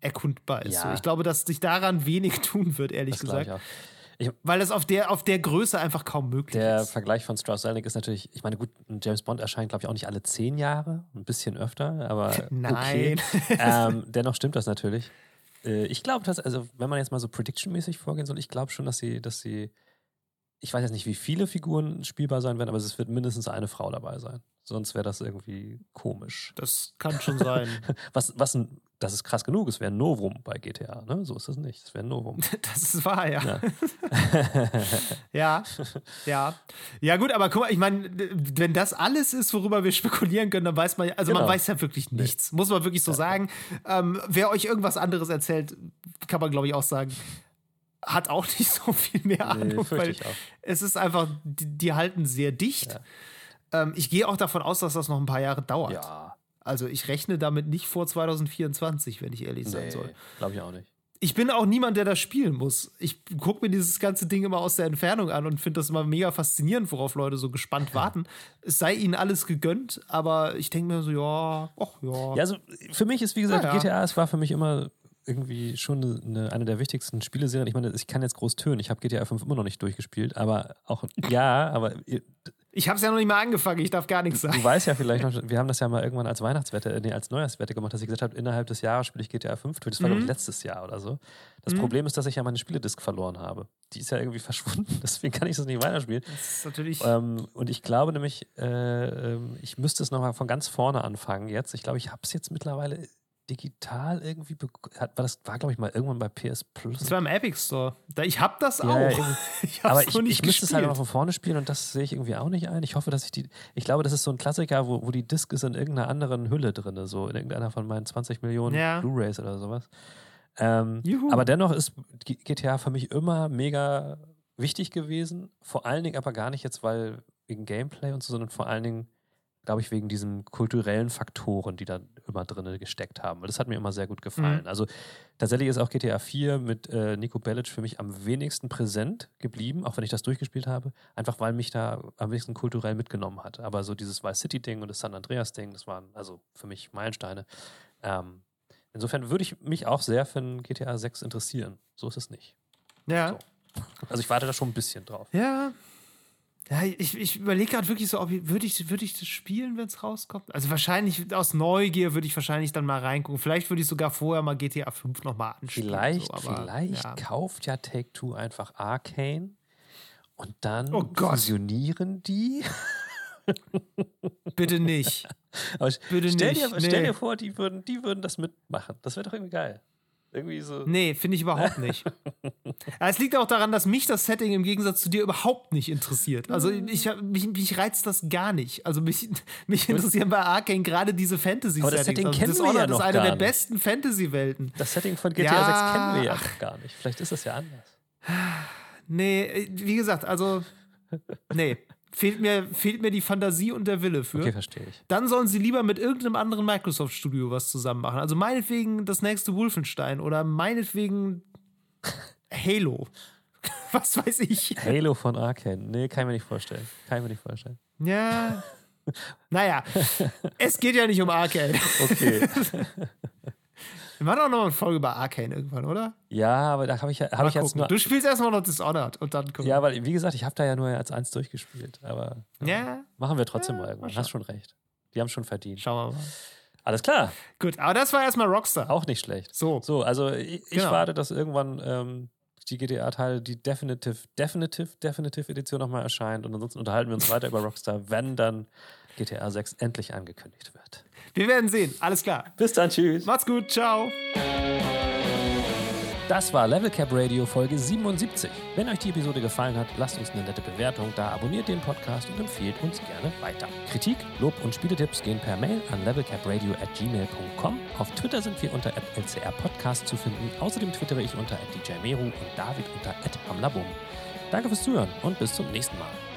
erkundbar ist. Ja. So, ich glaube, dass sich daran wenig tun wird, ehrlich das gesagt. Ich, Weil das auf der, auf der Größe einfach kaum möglich der ist. Der Vergleich von Strauss Zelnick ist natürlich, ich meine, gut, James Bond erscheint, glaube ich, auch nicht alle zehn Jahre, ein bisschen öfter, aber. Nein. Okay. ähm, dennoch stimmt das natürlich. Äh, ich glaube, dass, also, wenn man jetzt mal so prediction-mäßig vorgehen soll, ich glaube schon, dass sie, dass sie, ich weiß jetzt nicht, wie viele Figuren spielbar sein werden, aber es wird mindestens eine Frau dabei sein. Sonst wäre das irgendwie komisch. Das kann schon sein. was, was ein das ist krass genug. Es wäre ein Novum bei GTA. Ne? So ist es nicht. Es wäre ein Novum. Das ist wahr, ja. Ja, ja. ja. Ja, gut, aber guck mal, ich meine, wenn das alles ist, worüber wir spekulieren können, dann weiß man ja, also genau. man weiß ja wirklich nichts. Nee. Muss man wirklich so ja. sagen. Ähm, wer euch irgendwas anderes erzählt, kann man, glaube ich, auch sagen, hat auch nicht so viel mehr Ahnung. Nee, weil es ist einfach, die, die halten sehr dicht. Ja. Ähm, ich gehe auch davon aus, dass das noch ein paar Jahre dauert. Ja. Also ich rechne damit nicht vor 2024, wenn ich ehrlich nee, sein soll. Glaube ich auch nicht. Ich bin auch niemand, der das spielen muss. Ich gucke mir dieses ganze Ding immer aus der Entfernung an und finde das immer mega faszinierend, worauf Leute so gespannt warten. Es sei ihnen alles gegönnt, aber ich denke mir so, ja, ach ja. Ja, also für mich ist, wie gesagt, ja, ja. GTA, es war für mich immer irgendwie schon eine, eine der wichtigsten Spieleserien. Ich meine, ich kann jetzt groß tönen. Ich habe GTA 5 immer noch nicht durchgespielt, aber auch, ja, aber ich habe es ja noch nicht mal angefangen, ich darf gar nichts sagen. Du weißt ja vielleicht noch, wir haben das ja mal irgendwann als Weihnachtswette, nee, als Neujahrswette gemacht, dass ich gesagt habe, innerhalb des Jahres spiele ich GTA 5 durch. Das war, mhm. glaube ich, letztes Jahr oder so. Das mhm. Problem ist, dass ich ja meine Spieledisk verloren habe. Die ist ja irgendwie verschwunden, deswegen kann ich das nicht weiterspielen. Das ist natürlich. Ähm, und ich glaube nämlich, äh, ähm, ich müsste es nochmal von ganz vorne anfangen jetzt. Ich glaube, ich habe es jetzt mittlerweile digital irgendwie hat, war das war glaube ich mal irgendwann bei PS Plus. Das war im Epic Store. Da, ich habe das ja, auch. ich aber ich, ich müsste es halt mal von vorne spielen und das sehe ich irgendwie auch nicht ein. Ich hoffe, dass ich die ich glaube, das ist so ein Klassiker, wo, wo die Disc ist in irgendeiner anderen Hülle drin, so in irgendeiner von meinen 20 Millionen ja. Blu-rays oder sowas. Ähm, aber dennoch ist GTA für mich immer mega wichtig gewesen, vor allen Dingen aber gar nicht jetzt, weil wegen Gameplay und so, sondern vor allen Dingen glaube ich, wegen diesen kulturellen Faktoren, die da immer drin gesteckt haben. Das hat mir immer sehr gut gefallen. Mhm. Also tatsächlich ist auch GTA 4 mit äh, Nico Bellic für mich am wenigsten präsent geblieben, auch wenn ich das durchgespielt habe, einfach weil mich da am wenigsten kulturell mitgenommen hat. Aber so dieses Vice City-Ding und das San Andreas-Ding, das waren also für mich Meilensteine. Ähm, insofern würde ich mich auch sehr für ein GTA 6 interessieren. So ist es nicht. Ja. So. Also ich warte da schon ein bisschen drauf. Ja, ja, ich, ich überlege gerade wirklich so, ob ich, würde ich, würd ich das spielen, wenn es rauskommt? Also wahrscheinlich aus Neugier würde ich wahrscheinlich dann mal reingucken. Vielleicht würde ich sogar vorher mal GTA 5 nochmal anspielen. Vielleicht, so, aber, vielleicht ja. kauft ja Take-Two einfach Arcane und dann oh fusionieren die. Bitte nicht. Aber Bitte stell, nicht. Dir, stell nee. dir vor, die würden, die würden das mitmachen. Das wäre doch irgendwie geil. Irgendwie so. Nee, finde ich überhaupt nicht. es liegt auch daran, dass mich das Setting im Gegensatz zu dir überhaupt nicht interessiert. Also ich, mich, mich reizt das gar nicht. Also mich, mich interessieren bei Arkane gerade diese Fantasy-Settings. Aber das Setting also kennen wir ja noch ist eine der besten Fantasy-Welten. Das Setting von GTA ja, 6 kennen wir ja noch gar nicht. Vielleicht ist das ja anders. Nee, wie gesagt, also nee. Fehlt mir, fehlt mir die Fantasie und der Wille für. Okay, verstehe ich. Dann sollen sie lieber mit irgendeinem anderen Microsoft-Studio was zusammen machen. Also meinetwegen das nächste Wolfenstein oder meinetwegen Halo. was weiß ich. Halo von Arkane. Nee, kann ich mir nicht vorstellen. Kann ich mir nicht vorstellen. Ja. naja, es geht ja nicht um Arcane. Okay. Wir machen auch noch eine Folge über Arcane irgendwann, oder? Ja, aber da habe ich, hab ich jetzt nur. Du spielst erstmal noch Dishonored und dann gucken. Ja, weil, wie gesagt, ich habe da ja nur als eins durchgespielt. Aber ja. machen wir trotzdem ja, mal irgendwann. Hast schon recht. Die haben schon verdient. Schauen wir mal. Alles klar. Gut, aber das war erstmal Rockstar. Auch nicht schlecht. So. So, also ich, ich genau. warte, dass irgendwann ähm, die GTA-Teile, die Definitive, Definitive, Definitive Edition nochmal erscheint. Und ansonsten unterhalten wir uns weiter über Rockstar, wenn dann GTA 6 endlich angekündigt wird. Wir werden sehen. Alles klar. Bis dann. Tschüss. Macht's gut. Ciao. Das war Level Cap Radio Folge 77. Wenn euch die Episode gefallen hat, lasst uns eine nette Bewertung da, abonniert den Podcast und empfehlt uns gerne weiter. Kritik, Lob und Spieletipps gehen per Mail an levelcapradio at gmail.com. Auf Twitter sind wir unter lcrpodcast zu finden. Außerdem twittere ich unter djmeru und David unter hamlabum. Danke fürs Zuhören und bis zum nächsten Mal.